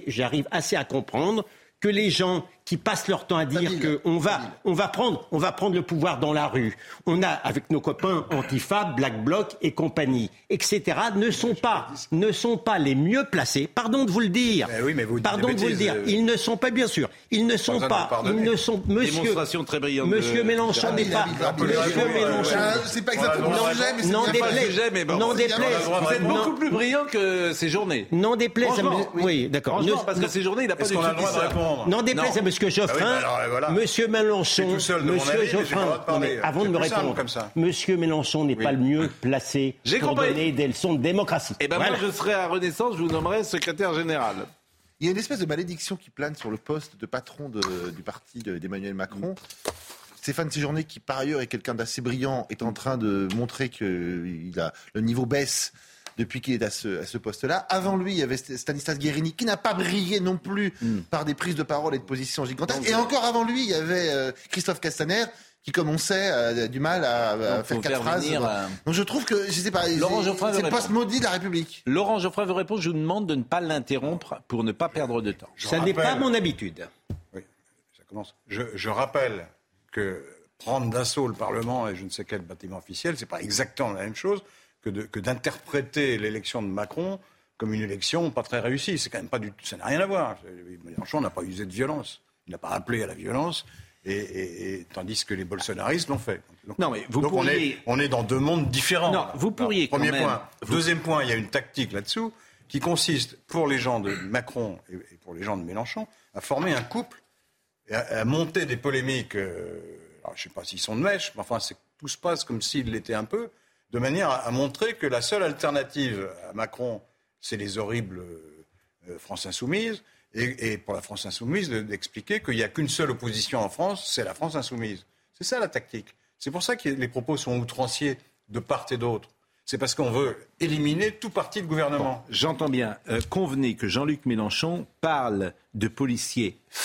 j'arrive assez à comprendre que les gens qui passent leur temps à dire qu'on va, on va, prendre, on va prendre le pouvoir dans la rue, on a, avec nos copains Antifa, Black Bloc et compagnie, etc., ne sont pas, ne sont pas les mieux placés, pardon de vous le dire, Mais oui, mais vous pardon de vous le dire, euh. ils ne sont pas, bien sûr, ils ne sont pas, ils ne sont, monsieur, Démonstration très brillante de- monsieur Mélenchon n'est pas, monsieur habile. Mélenchon, Euh, C'est pas exactement Non, le sujet, mais le déplaise, Vous êtes non- beaucoup plus brillant que ces journées. n'en déplaise oui, d'accord, parce que ces journées, il n'a pas de N'en déplaise Non. à Monsieur Geoffrin, Ah oui, bah alors, voilà. Monsieur Mélenchon, seul Monsieur avis, Geoffrin, droit de parler. non, mais avant de me répondre, comme ça. Monsieur Mélenchon n'est Oui. pas le mieux placé (clears throat) pour compris. donner des leçons de démocratie. Eh ben Voilà. moi, je serai à Renaissance, je vous nommerai secrétaire général. Il y a une espèce de malédiction qui plane sur le poste de patron de- du parti de- d'Emmanuel Macron. Stéphane Séjourné, qui par ailleurs est quelqu'un d'assez brillant, est en train de montrer que il a, le niveau baisse depuis qu'il est à ce, à ce poste-là. Avant lui, il y avait Stanislas Guérini, qui n'a pas brillé non plus par des prises de parole et de positions gigantesques. Et encore avant lui, il y avait euh, Christophe Castaner, qui commençait à- du mal à, faire quatre phrases. venir, euh, Donc je trouve que, je sais pas, Laurent c'est- le poste maudit de la République. Laurent Geoffroy veut répondre, je vous demande de ne pas l'interrompre pour ne pas perdre de temps. Ça n'est pas mon habitude. Oui, ça commence. Je, je rappelle que prendre d'assaut le Parlement et je ne sais quel bâtiment officiel, c'est pas exactement la même chose que d'interpréter l'élection de Macron comme une élection pas très réussie. C'est quand même pas du ça n'a rien à voir. Mélenchon n'a pas usé de violence. Il n'a pas appelé à la violence. Et, et- et- tandis que les bolsonaristes l'ont fait. Donc, Non, mais vous donc on, pourriez- est, on est dans deux mondes différents. Non, vous pourriez quand Premier point. Deuxième point, il y a une tactique là-dessous qui consiste, pour les gens de Macron et pour les gens de Mélenchon, à former un couple et à, à monter des polémiques. euh, alors, je ne sais pas s'ils sont de mèche, mais enfin, tout se passe comme s'il l'était un peu, de manière à, montrer que la seule alternative à Macron, c'est les horribles euh, France Insoumise. Et, et pour la France Insoumise, de- d'expliquer qu'il n'y a qu'une seule opposition en France, c'est la France Insoumise. C'est ça la tactique. C'est pour ça que les propos sont outranciers de part et d'autre. C'est parce qu'on veut éliminer tout parti de gouvernement. J'entends bien. Euh, convenez que Jean-Luc Mélenchon parle de policiers Mais ça,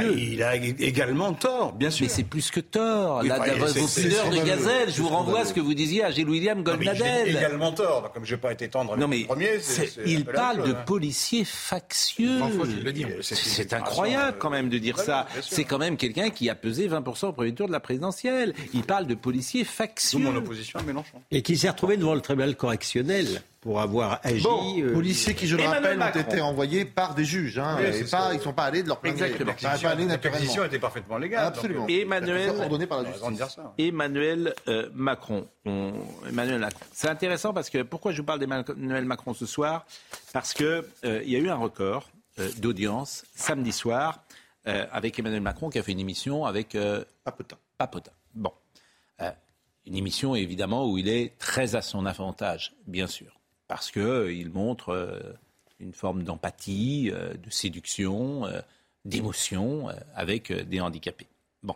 factieux. il a ég- également tort, bien sûr. Mais c'est plus que tort. Oui, Là, bah, vos pudeurs de gazelle, je vous renvoie à ce que vous disiez à Gilles William Non, mais j'ai Goldnadel. également tort. Comme je n'ai pas été tendre Non, mais le premier, il parle de hein. policiers factieux. C'est- incroyable euh, quand même de dire ça. C'est quand même quelqu'un qui a pesé 20% au premier tour de la présidentielle. Il parle de policiers factieux. mon opposition à Mélenchon. Et qui s'est retrouvé devant le tribunal correctionnel pour avoir agi. Bon, euh, Policiers qui, je le Emmanuel rappelle, ont Macron. été envoyés par des juges. Hein, Oui, et c'est pas, ça. ils ne sont pas allés de leur plein gré. Exactement. Ça n'a pas allé La naturellement. perquisition était parfaitement légale. Absolument. donc, Et Emmanuel- par la euh, justice. ça. Emmanuel euh, Macron. On- Emmanuel Macron. C'est intéressant parce que pourquoi je vous parle d'Emmanuel Macron ce soir? Parce que euh, il y a eu un record euh, d'audience samedi soir euh, avec Emmanuel Macron qui a fait une émission avec euh, Papotin. Papotin. Une émission évidemment où il est très à son avantage, bien sûr, parce que euh, montre euh, une forme d'empathie, euh, de séduction, euh, d'émotion avec des handicapés. Bon.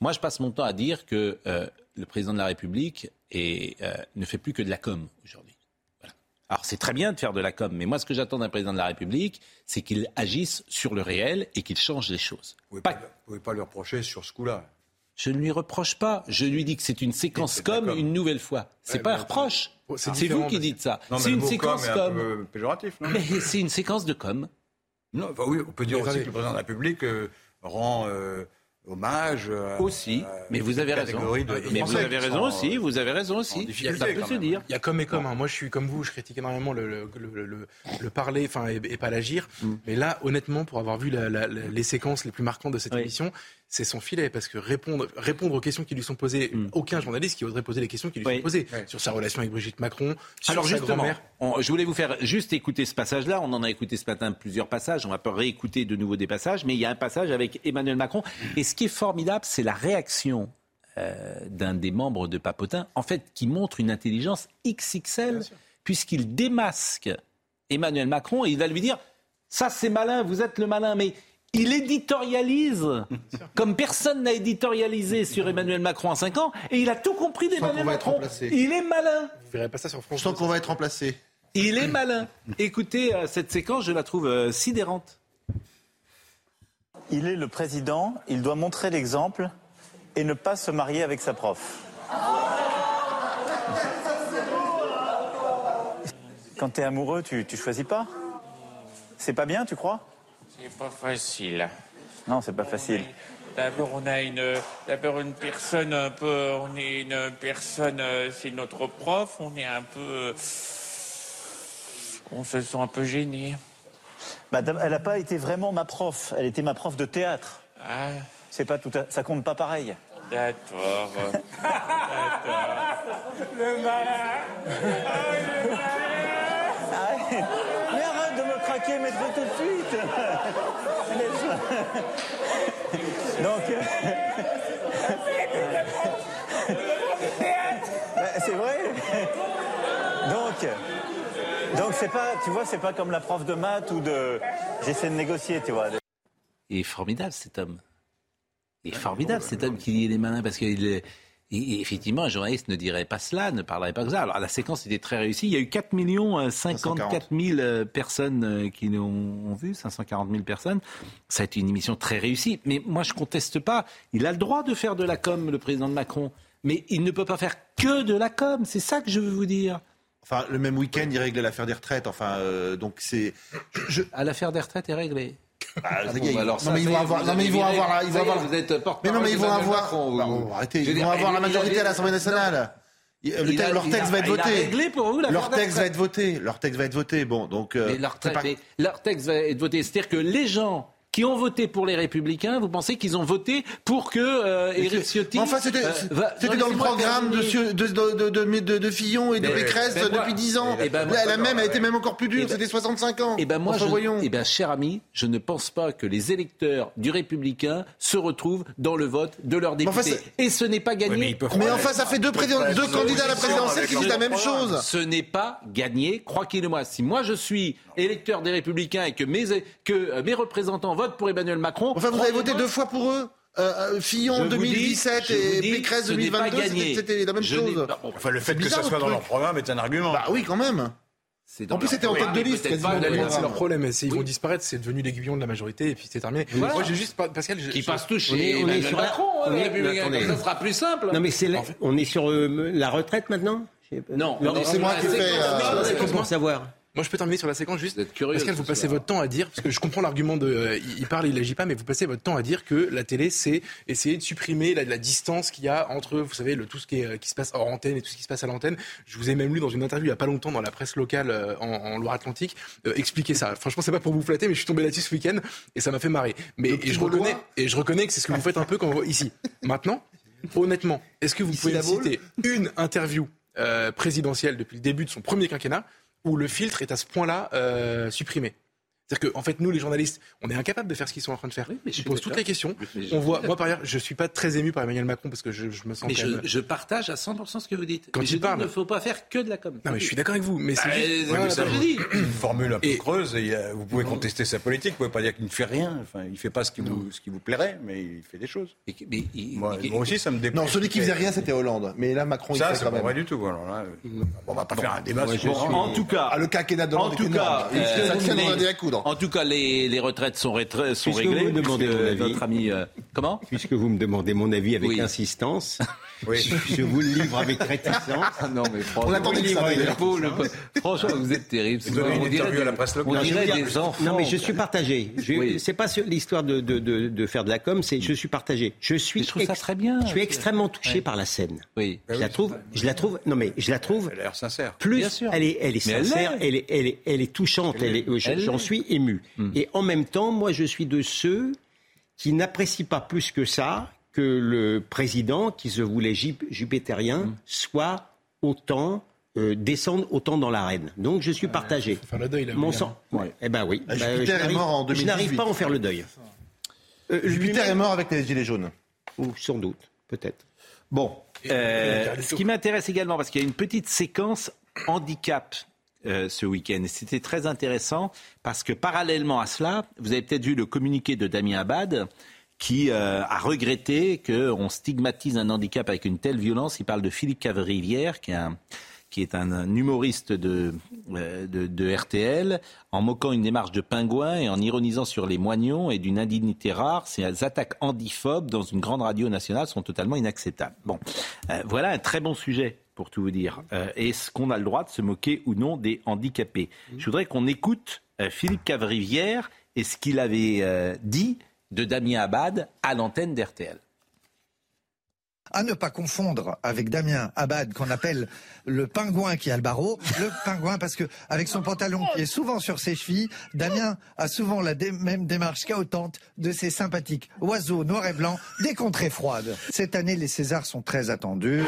Moi, je passe mon temps à dire que le président de la République est, ne fait plus que de la com aujourd'hui. Voilà. Alors, c'est très bien de faire de la com, mais moi, ce que j'attends d'un président de la République, c'est qu'il agisse sur le réel et qu'il change les choses. Vous ne Pas- pouvez, pas lui reprocher sur ce coup-là. Je ne lui reproche pas. Je lui dis que c'est une séquence C'est de la com com. une nouvelle fois. C'est Ouais, pas un reproche. Oh, c'est vous qui dites ça. C'est une séquence com est un com. peu péjoratif, non Mais c'est une séquence de com. Non, enfin, oui, on peut dire Mais aussi que le président de la République euh, rend euh, hommage euh, Aussi, à mais vous avez raison. catégorie de- de Mais vous avez raison aussi, vous avez raison aussi. difficulté, Ça peut quand se même. dire. Il y a comme et comme. hein. Moi, je suis comme vous, je critique énormément le, le, le, le- le parler, enfin, et, et pas l'agir. Mais là, honnêtement, pour avoir vu la- la- la- les séquences les plus marquantes de cette Oui. émission, c'est son filet, parce que répondre, répondre aux questions qui lui sont posées, aucun journaliste qui oserait poser les questions qui lui Oui. sont posées Oui. sur sa relation avec Brigitte Macron, sur Alors sa justement, on- je voulais vous faire juste écouter ce passage-là. On en a écouté ce matin plusieurs passages. On va pas réécouter de nouveau des passages, mais il y a un passage avec Emmanuel Macron. Et ce qui est formidable, c'est la réaction euh, d'un des membres de Papotin, en fait, qui montre une intelligence XXL, puisqu'il démasque Emmanuel Macron et il va lui dire ça c'est malin, vous êtes le malin, mais il éditorialise comme personne n'a éditorialisé sur Emmanuel Macron en 5 ans et il a tout compris d'Emmanuel qu'on va être Macron. remplacé. Il est malin. Vous verrez pas ça sur France Je sens 2. qu'on va être remplacé. Il est malin. Écoutez, euh, cette séquence, je la trouve euh, sidérante. Il est le président, il doit montrer l'exemple et ne pas se marier avec sa prof. Quand tu es amoureux, tu, tu choisis pas C'est pas bien, tu crois? C'est pas facile. Non, c'est pas facile. D'abord, on a une, d'abord une personne un peu, on est une personne, euh, c'est notre prof, on est un peu, euh, on se sent un peu gêné. D'ab- elle n'a pas été vraiment ma prof, elle était ma prof de théâtre. Ah, C'est pas tout à- ça compte pas pareil. d'accord. (laughs) Arrête. Mais arrête de me craquer, mets-le tout de suite. (laughs) Donc. (laughs) Bah, c'est vrai. Donc. Donc c'est pas, tu vois, c'est pas comme la prof de maths ou de. J'essaie de négocier, tu vois. Il est formidable, cet homme. Il est formidable, cet homme qui est les malins, parce qu'il est... et- effectivement, un journaliste ne dirait pas cela, ne parlerait pas comme ça. Alors, la séquence était très réussie. Il y a eu 4 millions euh, 54 000 euh, personnes euh, qui l'ont ont vu, 540 000 personnes. Ça a été une émission très réussie. Mais moi, je conteste pas. Il a le droit de faire de la com, le président de Macron. Mais il ne peut pas faire que de la com. C'est ça que je veux vous dire. Enfin, le même week-end, il réglait l'affaire des retraites. Enfin, euh, donc c'est. je- À l'affaire des retraites est réglée. Ah, ça y bon, est, bah alors non, mais ils vont avoir, non, mais ils vont avoir, ils vont avoir. vous êtes porte-parole Mais non, mais ils vont avoir. Bah, arrêtez, ils vont avoir la majorité à l'Assemblée nationale. Il- a- leur texte va être voté. pour vous Leur texte va être voté. Leur texte va être voté. Bon, donc. euh, Mais leur, pas- mais leur texte va être voté. C'est-à-dire que les gens qui ont voté pour les Républicains, vous pensez qu'ils ont voté pour que euh, Éric Ciotti... Enfin, c'était euh, va- c'était non, dans le programme de, de, de, de, de, de- de Fillon et de Pécresse moi- depuis 10 ans. Eh ben, moi- la même a été même encore plus Eh dure. ben- C'était 65 ans. Eh ben moi, Enfin, je, voyons. eh ben, cher ami, je ne pense pas que les électeurs du Républicain se retrouvent dans le vote de leurs députés. Et ce n'est pas gagné. Mais enfin, ça fait deux, présidents- deux candidats à la présidentielle qui disent la même chose. Ce n'est pas gagné, croyez-le-moi. Si moi je suis électeur des Républicains et que mes, que euh, mes représentants votent pour Emmanuel Macron, Enfin, vous avez voté deux fois pour eux. Euh, euh, je Fillon dis- 2017 je vous et dis, Pécresse ce n'est pas 2022, c'était- la même Je chose. bon, Enfin, le fait que ça soit dans leur programme est un argument. Bah oui, quand même. En plus, c'était en tête de liste, c'est leur problème. Ils Oui. vont disparaître, c'est devenu l'aiguillon de la majorité et puis c'est terminé. Voilà. Moi, j'ai juste, Pascal, je- Qui je- passe tout On chez est- on est sur la- Macron, hein, ça sera plus simple. Non, mais c'est la- on est sur euh, la retraite maintenant? Non, Non, on est c'est moi qui fais, c'est pour savoir. Moi, je peux terminer sur la séquence juste. Vous curieux Pascal, vous passez votre temps à dire, parce que je comprends l'argument de, euh, il parle, il agit pas, mais vous passez votre temps à dire que la télé, c'est essayer de supprimer la, la distance qu'il y a entre, vous savez, le, tout ce qui, est, euh, qui se passe hors antenne et tout ce qui se passe à l'antenne. Je vous ai même lu dans une interview il y a pas longtemps dans la presse locale euh, en, en Loire-Atlantique euh, expliquer ça. Franchement, c'est pas pour vous flatter, mais je suis tombé là-dessus ce week-end et ça m'a fait marrer. Mais et je reconnais, et je reconnais que c'est ce que vous faites un peu quand vous, ici. Maintenant, honnêtement, est-ce que vous Ici, pouvez me citer une interview présidentielle depuis le début de son premier quinquennat où le filtre est à ce point-là euh, supprimé C'est-à-dire qu'en fait, nous, les journalistes, on est incapables de faire ce qu'ils sont en train de faire. mais je Ils posent toutes les questions. Mais je- On voit, moi, par ailleurs, je suis pas très ému par Emmanuel Macron parce que je, je me sens Mais quand je, même... je partage à 100% ce que vous dites. Quand mais il je dis, parle. il ne faut pas faire que de la com. Non, mais je suis d'accord avec vous, mais c'est Bah, juste... euh, que je dis. une formule un peu Et- creuse. Et il vous pouvez contester sa politique. Vous pouvez pas dire qu'il ne fait rien. Enfin, il fait pas ce qui vous, ce qui vous plairait, mais il fait des choses. Et- mais il- Moi, il- moi aussi, ça me déplaît. Non, celui qui faisait rien, c'était Hollande. Mais là, Macron, il Ça, fait c'est quand pas vrai du tout. Alors là, euh, on va pas faire un débat sur En tout cas, Ah, le quinquennat de en Hollande tout est cas. Il euh, ça tient mais- dans un dé à coudre. En tout cas, les, les retraites sont, rétra- sont réglées. vous demandez mon avis. Notre ami, euh, comment Puisque vous me demandez mon avis avec Oui. insistance, (laughs) Oui. je vous le livre avec réticence. (laughs) Ah non, mais franchement, On attendait que ça, le pauvre, le franchement, vous êtes terrible. Vous une On dirait interview à la presse locale. On Non, dirait des enfants. Non, mais je suis partagé. Je- Oui. C'est pas l'histoire de, de, de, de faire de la com, c'est je suis partagé. Je suis, Je trouve ça très bien. Je suis extrêmement touché par la scène. Oui. Je la trouve, je la trouve, non mais je la trouve Elle a l'air sincère. plus, Bien sûr. elle est, elle est sincère, elle est, elle est, elle est touchante, elle Elle j'en suis ému. Hmm. Et en même temps, moi, je suis de ceux qui n'apprécient pas plus que ça que le président, qui se voulait jup- jupétérien, Hmm. soit autant euh, descendre autant dans l'arène. Donc, je suis partagé. Faut faire le deuil, là. Mon sang. Ouais. Eh ben oui. Ah, Bah, Jupiter est mort en Je n'arrive 2018. pas à en faire le deuil. Euh, Jupiter est mort avec les gilets jaunes. Ou sans doute, peut-être. Bon, euh, ce qui m'intéresse également, parce qu'il y a une petite séquence handicap euh, ce week-end. C'était très intéressant parce que parallèlement à cela, vous avez peut-être vu le communiqué de Damien Abad qui euh, a regretté qu'on stigmatise un handicap avec une telle violence. Il parle de Philippe Cavrivière, qui est un, humoriste de, euh, RTL, en moquant une démarche de pingouin et en ironisant sur les moignons et d'une indignité rare. Ces attaques handiphobes dans une grande radio nationale sont totalement inacceptables. Bon, voilà un très bon sujet pour tout vous dire. Euh, Est-ce qu'on a le droit de se moquer ou non des handicapés Je voudrais qu'on écoute euh, Philippe Cavrivière et ce qu'il avait euh, dit de Damien Abad à l'antenne d'RTL. À ne pas confondre avec Damien Abad, qu'on appelle le pingouin qui a le barreau. Le pingouin, parce que avec son pantalon qui est souvent sur ses chevilles, Damien a souvent la dé- même démarche chaotante de ces sympathiques oiseaux noirs et blancs des contrées froides. Cette année, les Césars sont très attendus.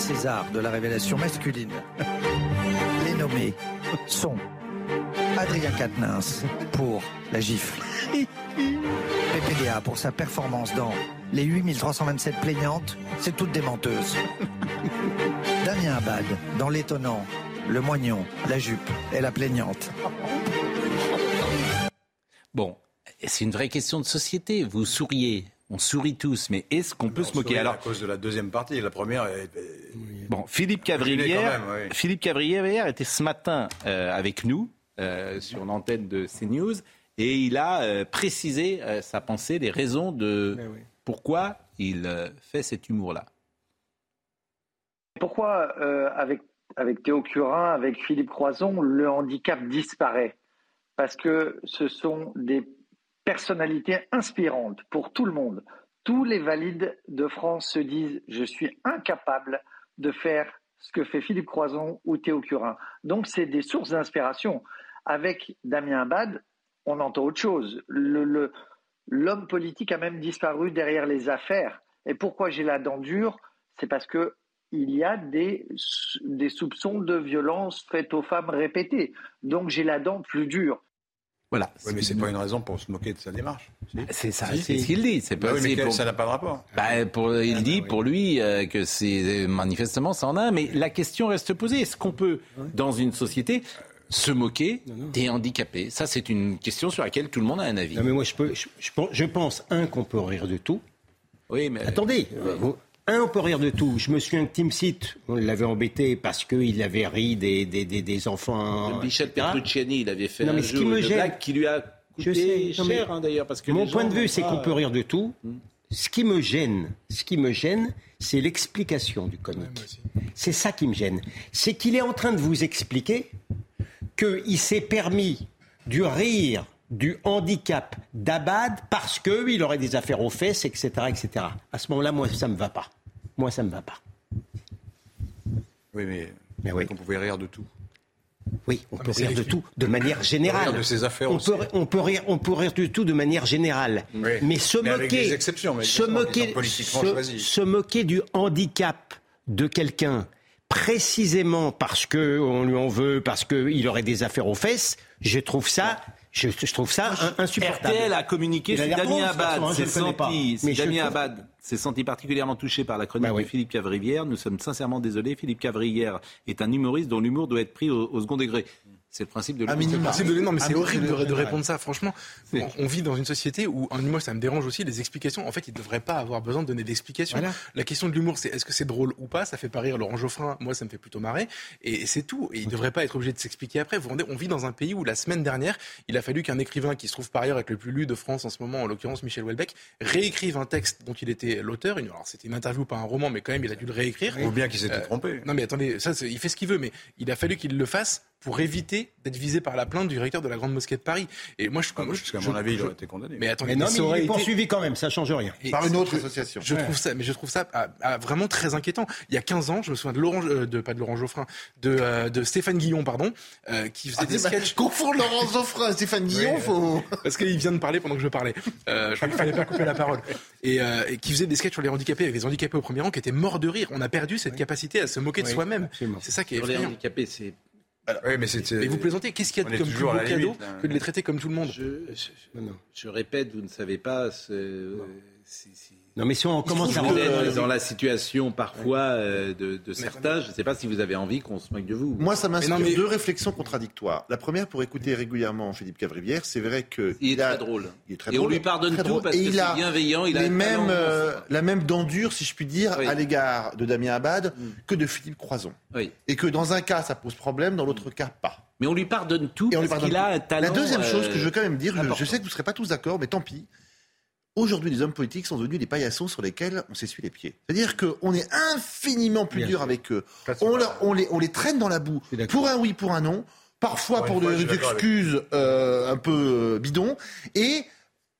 César de la révélation masculine. (laughs) Les nommés sont Adrien Quatennens pour La Gifle. (laughs) PPDA pour sa performance dans Les 8327 plaignantes, c'est toutes des menteuses. (laughs) Damien Abad dans L'étonnant, Le moignon, La jupe et La plaignante. Bon, c'est une vraie question de société. Vous souriez, on sourit tous, mais est-ce qu'on peut se moquer à Alors, cause de la deuxième partie. La première, est- bon, Philippe Cavrivière, même, oui. Philippe Cavrivière était ce matin euh, avec nous euh, sur l'antenne de CNews et il a euh, précisé euh, sa pensée, les raisons de pourquoi il euh, fait cet humour-là. Pourquoi, euh, avec, avec Théo Curin, avec Philippe Croison, le handicap disparaît? Parce que ce sont des personnalités inspirantes pour tout le monde. Tous les valides de France se disent Je suis incapable de faire ce que fait Philippe Croison ou Théo Curin. Donc, c'est des sources d'inspiration. Avec Damien Abad, on entend autre chose. L'homme politique a même disparu derrière les affaires. Et pourquoi j'ai la dent dure? C'est parce que il y a des, des soupçons de violence faites aux femmes répétées. Donc j'ai la dent plus dure. Voilà. Oui, mais c'est pas une raison pour se moquer de sa démarche. C'est ça, Si. c'est ce qu'il dit. C'est Bah pas oui, mais c'est quel- pour- ça n'a pas de rapport. Bah, pour, il dit pour lui euh, que c'est manifestement ça en a un, mais la question reste posée. Est-ce qu'on peut, dans une société, se moquer des handicapés? Ça, c'est une question sur laquelle tout le monde a un avis. Non, mais moi, je, peux, je, je pense, je pense, un, qu'on peut rire de tout. Oui, mais Attendez, euh, vous- un, on peut rire de tout. Je me souviens que Tim Sit, on l'avait embêté parce qu'il avait ri des, des, des, des enfants. Michel etc. Petrucciani, il avait fait Non, un mais ce jeu qui me de gêne- blague qui lui a Je coûté sais, non, mais cher, hein, d'ailleurs, parce que Mon point de vue, c'est pas- qu'on peut rire de tout. Ce qui me gêne, ce qui me gêne, c'est l'explication du comique. C'est ça qui me gêne. C'est qu'il est en train de vous expliquer qu'il s'est permis du rire, du handicap d'Abad parce qu'il aurait des affaires aux fesses, etc., etc. À ce moment-là, moi, ça me va pas. Moi, ça me va pas. Oui, mais, Mais oui. on pouvait rire de tout. Oui, on Ah, peut c'est rire de tout de manière générale. rire de ses affaires on aussi. peut, on peut rire, on peut rire de tout de manière générale. Oui. Mais se Mais avec moquer, des exceptions, mais se moquer, se- se moquer du handicap de quelqu'un précisément parce que on lui en veut, parce qu'il aurait des affaires aux fesses, Je trouve ça, je, je trouve ça insupportable. RTL a communiqué si l'air Damien Abad hein, pas. senti, je Damien Abad s'est senti particulièrement touché par la chronique Bah oui. de Philippe Cavrivière. Nous sommes sincèrement désolés. Philippe Cavrivière est un humoriste dont l'humour doit être pris au, au second degré. C'est le principe de l'humour. Principe de l'énorme, mais Ah, c'est mais horrible de, répondre ça. Franchement, on, on vit dans une société où un humour, ça me dérange aussi, les explications. En fait, il ne devrait pas avoir besoin de donner d'explications. Voilà. La question de l'humour, c'est est-ce que c'est drôle ou pas? Ça fait pas rire Laurent Geoffrin. Moi, ça me fait plutôt marrer. Et c'est tout. Et il ne devrait pas être obligé de s'expliquer après. Vous vous rendez, on vit dans un pays où la semaine dernière, il a fallu qu'un écrivain qui se trouve par ailleurs être le plus lu de France en ce moment, en l'occurrence Michel Houellebecq, réécrive un texte dont il était l'auteur. Alors, c'était une interview, pas un roman, mais quand même, il a dû le réécrire. Ou bien qu'il s'était Euh, trompé. Non, mais attendez, ça, il fait ce qu'il veut, mais il a fallu qu'il le fasse pour éviter d'être visé par la plainte du directeur de la Grande Mosquée de Paris. Et moi, je, moi, Parce qu'à mon avis, il je- aurait été condamné. Mais attendez, Mais non, mais il aurait est été- poursuivi quand même, ça change rien. et Par une autre association. Je Ouais. trouve ça, mais je trouve ça ah, ah, vraiment très inquiétant. Il y a 15 ans, je me souviens de Laurent, euh, de pas de Laurent Geoffrin, de, euh, de Stéphane Guillon, pardon, euh, qui faisait Ah, des pas- sketchs. Confondre Laurent Zoffrin et Stéphane Guillon, Oui, faut. Parce qu'il vient de parler pendant que je parlais. Euh, je crois qu'il fallait pas couper la parole. Et, euh, et qui faisait des sketchs sur les handicapés avec des handicapés au premier rang qui étaient morts de rire. On a perdu cette capacité à se moquer de soi-même. C'est ça qui est Sur les handicapés, c'est Oui, mais c'est. Et vous plaisantez, qu'est-ce qu'il y a de comme plus beau cadeau là. que de les traiter comme tout le monde? Je, je- je répète, vous ne savez pas. c'est- euh, c'est- c'est- Non, mais si on commence à Vous rentrer êtes dans la situation parfois euh, de, de certains. Je ne sais pas si vous avez envie qu'on se moque de vous. Moi, ça m'inspire Mais deux réflexions contradictoires. La première, pour écouter régulièrement Philippe Cavrivière, c'est vrai que il est a- très drôle. il est très Et on drôle, lui pardonne très tout drôle. parce Et que il c'est a bienveillant. Il a les mêmes, euh, la même dendure, si je puis dire, Oui. à l'égard de Damien Abad Mm. que de Philippe Croison. Oui. Et que dans un cas, ça pose problème, dans l'autre cas, pas. Mais on lui pardonne tout Et on parce qu'il a un talent. La deuxième chose que je veux euh, quand même dire, je sais que vous ne serez pas tous d'accord, mais tant pis. Aujourd'hui, les hommes politiques sont devenus des paillassons sur lesquels on s'essuie les pieds. C'est-à-dire qu'on est infiniment plus Bien dur sûr. avec eux. On, vrai. leur- on les, on les traîne dans la boue. Pour un oui, pour un non. Parfois pour des avec excuses euh, un peu euh, bidons. Et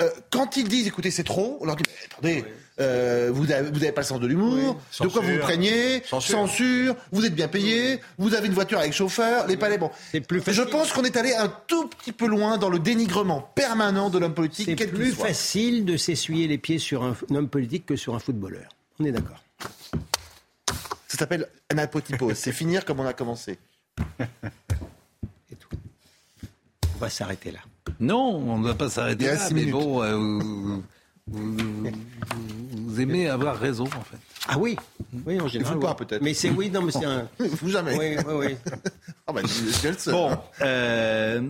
euh, quand ils disent, écoutez, c'est trop, on leur dit, attendez, euh, vous n'avez vous avez pas le sens de l'humour, de quoi vous vous Censure. craignez, Censure. censure, vous êtes bien payé, vous avez une voiture avec chauffeur, les palais, bon. C'est plus Je facile. pense qu'on est allé un tout petit peu loin dans le dénigrement permanent de l'homme politique, C'est quel qu'il plus soit. facile de s'essuyer les pieds sur un, un homme politique que sur un footballeur. On est d'accord. Ça s'appelle un apotypose. C'est finir comme on a commencé. (laughs) C'est tout. On va s'arrêter là. Non, on ne va pas s'arrêter là. Mais minutes. bon, euh, vous, vous- vous- vous aimez avoir raison, en fait. Ah oui, oui en général. vous pas, oui. peut-être. Mais c'est oui, non, mais c'est un. (laughs) Vous jamais. Oui, oui, oui. Ah bah, je le seul. Bon, euh,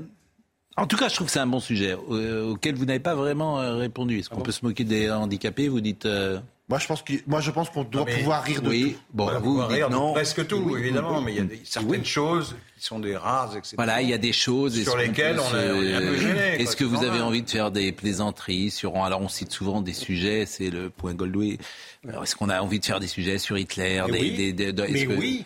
en tout cas, je trouve que c'est un bon sujet euh, auquel vous n'avez pas vraiment euh, répondu. Est-ce qu'on peut se moquer des handicapés Vous dites euh, Moi, je pense qu'il- moi, je pense qu'on doit mais- pouvoir rire de oui. tout. Bon, Voilà, vous dites rire de non. presque tout, Oui, évidemment, oui, mais il y a des- certaines choses qui sont des rares exceptions. Voilà, il y a des choses Sur lesquelles peut on est- se- on est un peu gêné, Est-ce que vous avez envie de faire des plaisanteries sur Alors, on cite souvent des sujets, c'est le point Goldway. Alors, est-ce qu'on a envie de faire des sujets sur Hitler Mais des, oui. des- des- Mais que- oui.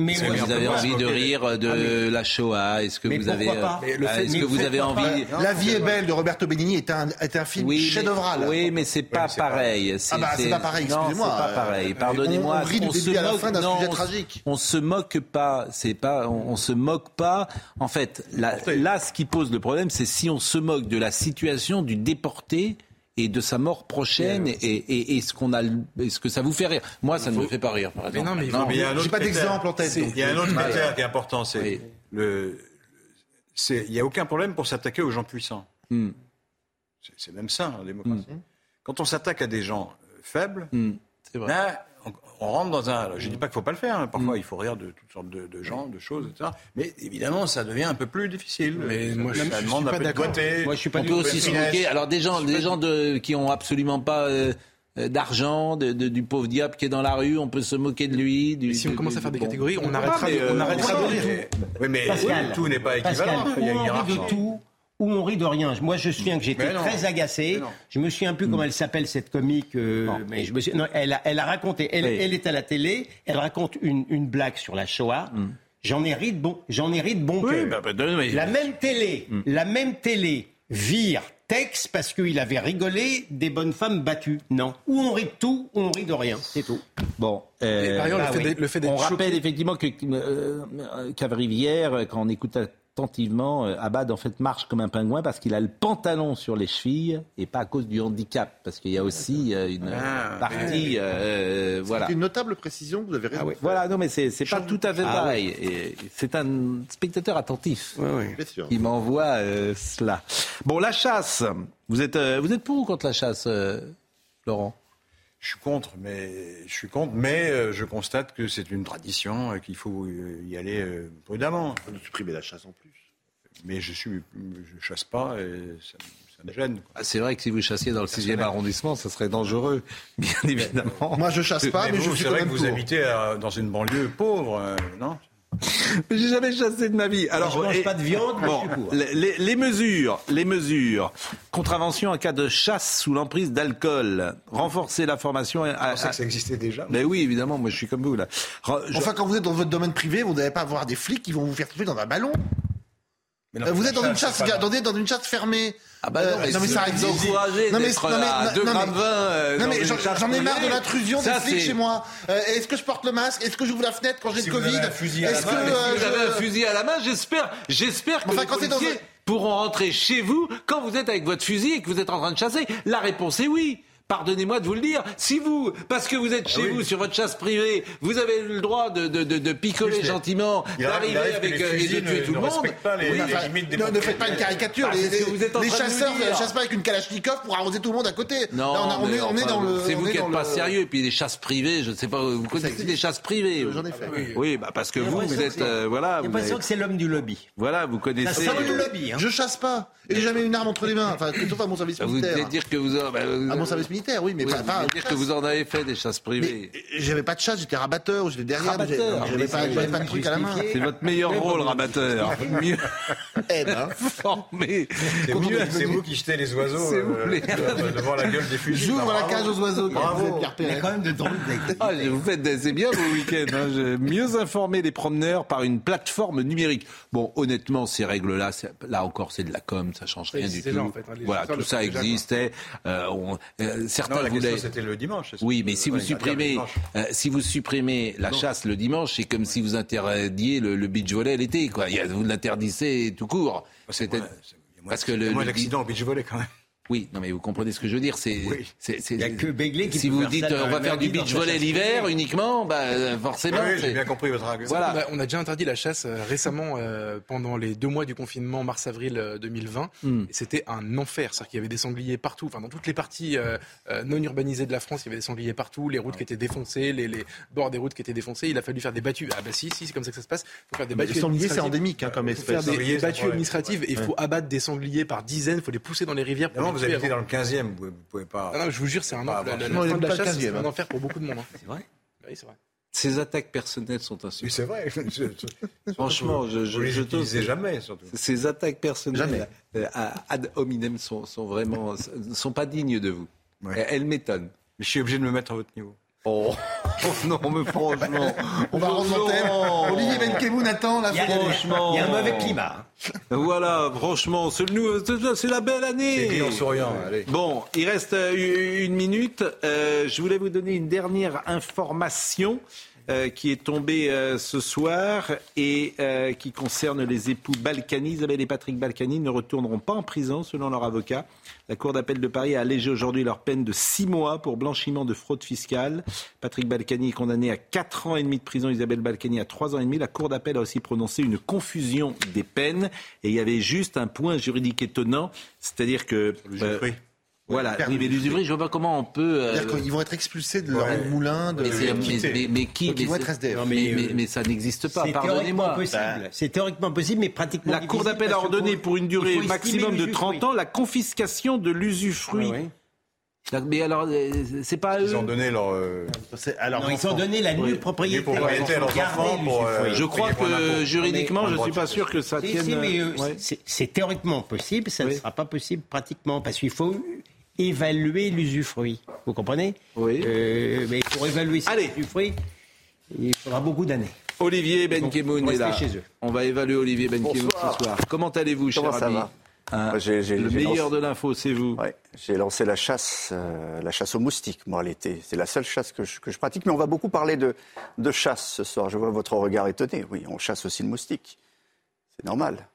Mais Est-ce que vous avez envie de rire de Ah, mais- la Shoah Est-ce que Mais vous avez euh, ah, fait- Est-ce que vous avez pas envie La vie est belle de Roberto Benigni est un, est un film mais- chef-d'œuvre. Oui, mais c'est pas pareil. Ah bah, c'est pas pareil, Non, excusez-moi. c'est pas pareil. Euh, Pardonnez-moi. on- on rit du se début à la moque- fin d'un non, sujet on- tragique. On se moque pas. C'est pas. On, on se moque pas. En fait, là, là, ce qui pose le problème, c'est si on se moque de la situation du déporté et de sa mort prochaine et, et, et ce qu'on a, est-ce que ça vous fait rire Moi, ça ne me fait pas rire, par exemple. non, mais il Mais il y a un J'ai autre pas d'exemple en tête. Il y a un autre Ouais. critère qui est important, c'est Oui. le. c'est- Il n'y a aucun problème pour s'attaquer aux gens puissants. Hmm. C'est- même ça, la démocratie. Quand on s'attaque à des gens euh, faibles, Hmm. C'est vrai. On, on rentre dans un. je ne dis pas qu'il ne faut pas le faire. hein. Parfois, il faut rire de toutes sortes de, de gens, de choses, etc. Mais évidemment, ça devient un peu plus difficile. Mais Ça- moi, je- ça je suis demande pas un peu de d'accord. Moi, je suis pas On peut aussi moquer. Alors des gens, des gens de, qui ont absolument pas euh, euh, d'argent, de- de- du pauvre diable qui est dans la rue, on peut se moquer de lui. Du, Mais si on commence de- à faire des bon. catégories, on arrêtera, mais, de- on euh, arrêtera de rire. mais- Oui, mais Pascal, tout n'est pas équivalent. Pascal, Il y a une hiérarchie. de tout, ou on rit de rien. Moi, je me souviens que j'étais très agacé. Je me souviens plus comment elle s'appelle cette comique. euh, mais je me suis- non, elle, a, elle a raconté. Elle, Oui. elle est à la télé. Elle raconte une, une blague sur la Shoah. J'en ai ri de bon. J'en ai ri de bon Oui, cœur. bah, bah, mais- La même télé, la même télé vire Tex parce qu'il avait rigolé des bonnes femmes battues. Non. Ou on rit de tout, ou on rit de rien. C'est tout. Bon. Et par ailleurs, bah le fait oui. d'être- le fait d'être On choqué- rappelle effectivement que euh, euh, Cavrivière, quand on écoute attentivement. Euh, Abad, en fait, marche comme un pingouin parce qu'il a le pantalon sur les chevilles et pas à cause du handicap. Parce qu'il y a aussi euh, une Ah, partie. euh, voilà. C'est une notable précision, vous avez raison. Voilà, non, mais c'est c'est pas tout à fait Ah, pareil. Et C'est un spectateur attentif Bien sûr. qui m'envoie euh, cela. Bon, la chasse. Vous êtes, euh, vous êtes pour ou contre la chasse, euh, Laurent? Je suis contre, mais je suis contre, mais euh, je constate que c'est une tradition, euh, qu'il faut euh, y aller prudemment. On supprimer la chasse en plus. Mais je suis, je chasse pas et ça, me- ça me gêne. Ah, C'est vrai que si vous chassiez dans le 6e arrondissement, ça serait dangereux, (laughs) bien évidemment. Moi, je chasse pas, mais, vous, je suis c'est quand vrai que vous pour. habitez dans une banlieue pauvre, euh, non? Mais J'ai jamais chassé de ma vie. Alors, je mange et- pas de viande, mais bon, je suis pour. les, les- les mesures, les mesures. Contravention en cas de chasse sous l'emprise d'alcool. Renforcer la formation. Je À, à- que ça existait déjà. Mais oui, évidemment, moi je suis comme vous là. Re- je- Enfin, quand vous êtes dans votre domaine privé, vous n'allez pas avoir des flics qui vont vous faire tuer dans un ballon. Mais non, Euh, vous êtes dans une chasse, dans, des- dans une chasse fermée. Ah bah non, Euh, mais non, mais si ça existe. Non, mais- non, mais- non, 2 non, grammes mais- 20 euh, Non mais une j'en ai marre de l'intrusion des Ça, flics chez moi. Euh, Est-ce que je porte le masque? Est-ce que j'ouvre la fenêtre quand j'ai Si le Covid avez un fusil à la Est-ce main, que euh, avez un fusil à la main, j'espère, j'espère que Enfin, les quand c'est dans policiers pourront rentrer chez vous quand vous êtes avec votre fusil et que vous êtes en train de chasser. La réponse est oui. Pardonnez-moi de vous le dire. Si vous, parce que vous êtes chez Ah oui. vous sur votre chasse privée, vous avez le droit de, de, de, de picoler Juste, gentiment, d'arriver avec les euh, et de tuer ne- tout le monde. pas les- Oui, les enfin, limites des ne, ne faites pas une caricature. Ah, les vous êtes en les train nous chasseurs ne chassent pas avec une Kalachnikov pour arroser tout le monde à côté. Non, Là, on, a- on mais est, on est enfin, dans le. C'est on vous qui n'êtes pas le- sérieux. Et puis les chasses privées, je ne sais pas, vous connaissez des chasses privées J'en ai fait. Oui, oui bah parce que vous, vous êtes, euh, voilà, J'ai vous l'impression que c'est l'homme du lobby. voilà, vous connaissez. sent le lobby. Hein. Je chasse pas. Et j'ai jamais une arme entre les mains. Enfin, sauf à mon service Bah, Vous militaire. devez dire que vous, bah, vous- À mon service militaire, oui, mais Oui, pas. vous pas- dire que vous en avez fait des chasses privées. Mais j'avais pas de chasse, j'étais rabatteur, j'étais derrière. Rabatteur. mais J'avais pas, Mais pas de truc à la main. C'est votre meilleur rôle, rabatteur. (laughs) Mieux Eh ben. (laughs) formé. C'est mieux vous, c'est vous qui jetez les oiseaux euh, devant la gueule des fusils. J'ouvre la cage aux oiseaux. Bravo. Pierre Il y a Perret. quand même de drôles. Ah, vous faites des- c'est bien vos week-ends. hein. Mieux informer les promeneurs par une plateforme numérique. Bon, honnêtement, ces règles-là, là encore, c'est de la com, ça change rien du tout. déjà, en fait, hein, voilà, tout ça existait. Euh, on- euh, certains Non, la voulaient. c'était le dimanche. Oui, mais si vous supprimez, euh, si vous supprimez la chasse le dimanche, c'est comme si vous interdiez le, le beach volley l'été, quoi. Vous l'interdissez tout court. C'était- a moins- parce que le, au beach volley quand même. Oui, non mais vous comprenez ce que je veux dire. C'est, Oui. c'est, c'est- Il y a que Begley qui si peut vous faire dites ça euh, on va faire du beach volley l'hiver uniquement, bah, euh, forcément. Oui, c'est- j'ai bien compris votre argument. Voilà. Bah, on a déjà interdit la chasse euh, récemment euh, pendant les deux mois du confinement mars-avril euh, 2020. Hmm. Et C'était un enfer. C'est-à-dire qu'il y avait des sangliers partout. Enfin, dans toutes les parties euh, non urbanisées de la France, il y avait des sangliers partout. Les routes qui étaient défoncées, les, les bords des routes qui étaient défoncés. Il a fallu faire des battues. Ah bah si, si, c'est comme ça que ça se passe. Il faut faire des Le battues. sanglier, c'est administratives. endémique hein, comme Il faut faire espèce. des c'est battues administratives et il faut abattre des sangliers par dizaines. Il faut les pousser dans les rivières. pour les vous habitez avant. dans le 15e, vous, vous pouvez pas. Ah non, je vous jure, c'est un enfer. La, la- la fin de la pas le chasse, 15e, c'est un hein. enfer pour beaucoup de monde. hein. C'est vrai Oui, c'est vrai. Ces attaques personnelles sont Oui, insupportables. c'est vrai. (laughs) Je- je- Franchement, je, Vous les je utilisez jamais, surtout. Ces attaques personnelles Jamais. euh, à- ad hominem sont, sont vraiment ne sont pas dignes de vous. Ouais. Elles, m'étonnent. Je suis obligé de me mettre à votre niveau. Oh, (laughs) non, mais franchement. On va rendre l'antenne. Laurent. Olivier Benkemoun attend la Il y a, fin. Franchement. il y a un mauvais climat. hein. Voilà, franchement, c'est nous- c'est- c'est la belle année. C'est en souriant. Allez. Bon, il reste euh, une minute. Euh, je voulais vous donner une dernière information euh, qui est tombée euh, ce soir et euh, qui concerne les époux Balkany. Isabelle et Patrick Balkany ne retourneront pas en prison selon leur avocat. La Cour d'appel de Paris a allégé aujourd'hui leur peine de six mois pour blanchiment de fraude fiscale. Patrick Balkany est condamné à quatre ans et demi de prison, Isabelle Balkany à trois ans et demi. La Cour d'appel a aussi prononcé une confusion des peines et il y avait juste un point juridique étonnant, c'est-à-dire que... voilà, oui, mais l'usufruit, je vois pas comment on peut... euh, C'est-à-dire qu'ils vont être expulsés de leur Ouais. moulin. De... mais, mais- mais- mais qui Donc, ils mais vont être SDF. Non, mais, mais, mais- euh, mais ça n'existe pas, C'est théoriquement pardonnez-moi. possible. C'est théoriquement possible, mais pratiquement La Cour d'appel a ordonné pour une durée maximum de l'usufruit. 30 ans la confiscation de l'usufruit. Ouais, ouais. Mais alors, euh, c'est pas eux Ils ont donné leur. euh, alors, Non, ils ont donné la nue Oui. propriété. Propriété à leurs enfants pour, euh. Je crois que juridiquement, Mais- je ne suis pas sûr que ça Si, tienne. si, mais euh, ouais. c'est- c'est théoriquement possible, ça Oui. ne sera pas possible pratiquement, parce qu'il faut évaluer l'usufruit. Vous comprenez Oui. Euh, Mais pour évaluer cet Allez. usufruit, il faudra beaucoup d'années. Olivier Benkemoun est là. restez chez eux. On va évaluer Olivier Benkemoun Bonsoir. ce soir. Comment allez-vous, cher Comment ça ami va Hein, Moi, j'ai- Le meilleur lancé- de l'info, c'est vous. Ouais, j'ai lancé la chasse, euh, la chasse aux moustiques, moi, l'été. C'est la seule chasse que je, que je pratique. Mais on va beaucoup parler de, de chasse ce soir. Je vois votre regard étonné. Oui, on chasse aussi le moustique. C'est normal.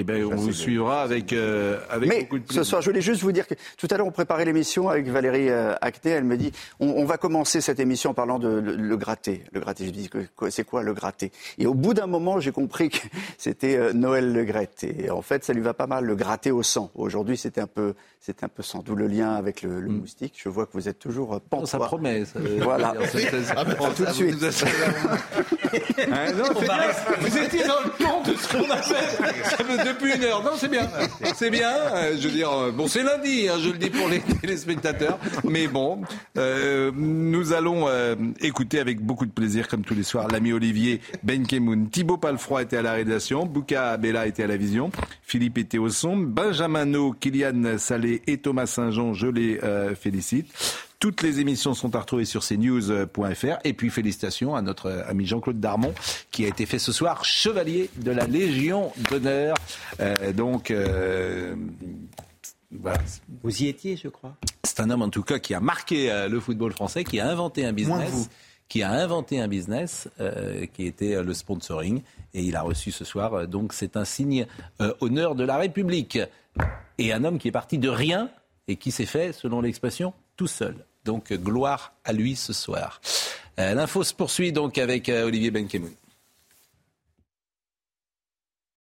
Eh ben, on vous suivra avec, euh, avec Mais beaucoup de ce plaisir. soir, je voulais juste vous dire que tout à l'heure, on préparait l'émission avec Valérie euh, Acté. Elle me dit on, on va commencer cette émission en parlant de le, le gratté. Le gratté, je dis c'est quoi le gratté Et au bout d'un moment, j'ai compris que (laughs) c'était euh, Noël Le Gratte. Et en fait, ça lui va pas mal, le gratté au sang. Aujourd'hui, c'était un peu, c'était un peu sang. D'où le lien avec le, le moustique. Je vois que vous êtes toujours euh, pantois. ça promet, ça voilà. (laughs) tout de suite. (laughs) Hein, non, bien. Vous étiez dans le ton de ce qu'on a fait Ça fait depuis une heure. Non, c'est bien. C'est bien. Euh, Je veux dire, euh, bon, c'est lundi, hein, je le dis pour les (laughs) téléspectateurs. Mais bon, euh, nous allons euh, écouter avec beaucoup de plaisir, comme tous les soirs, l'ami Olivier Benkemoun. Thibaut Palfroy était à la réalisation. Bouka Bella était à la vision. Philippe était au son. Benjamin No, Kylian Salé et Thomas Saint-Jean, je les félicite. Toutes les émissions sont à retrouver sur cnews.fr. Et puis félicitations à notre ami Jean-Claude Darmon qui a été fait ce soir chevalier de la Légion d'honneur. Euh, donc, euh, voilà. Vous y étiez, je crois. C'est un homme en tout cas qui a marqué euh, le football français, qui a inventé un business, qui a inventé un business euh, qui était le sponsoring. Et il a reçu ce soir, donc c'est un signe euh, honneur de la République. Et un homme qui est parti de rien et qui s'est fait, selon l'expression, tout seul. Donc gloire à lui ce soir. Euh, L'info se poursuit donc avec euh, Olivier Benkemoun.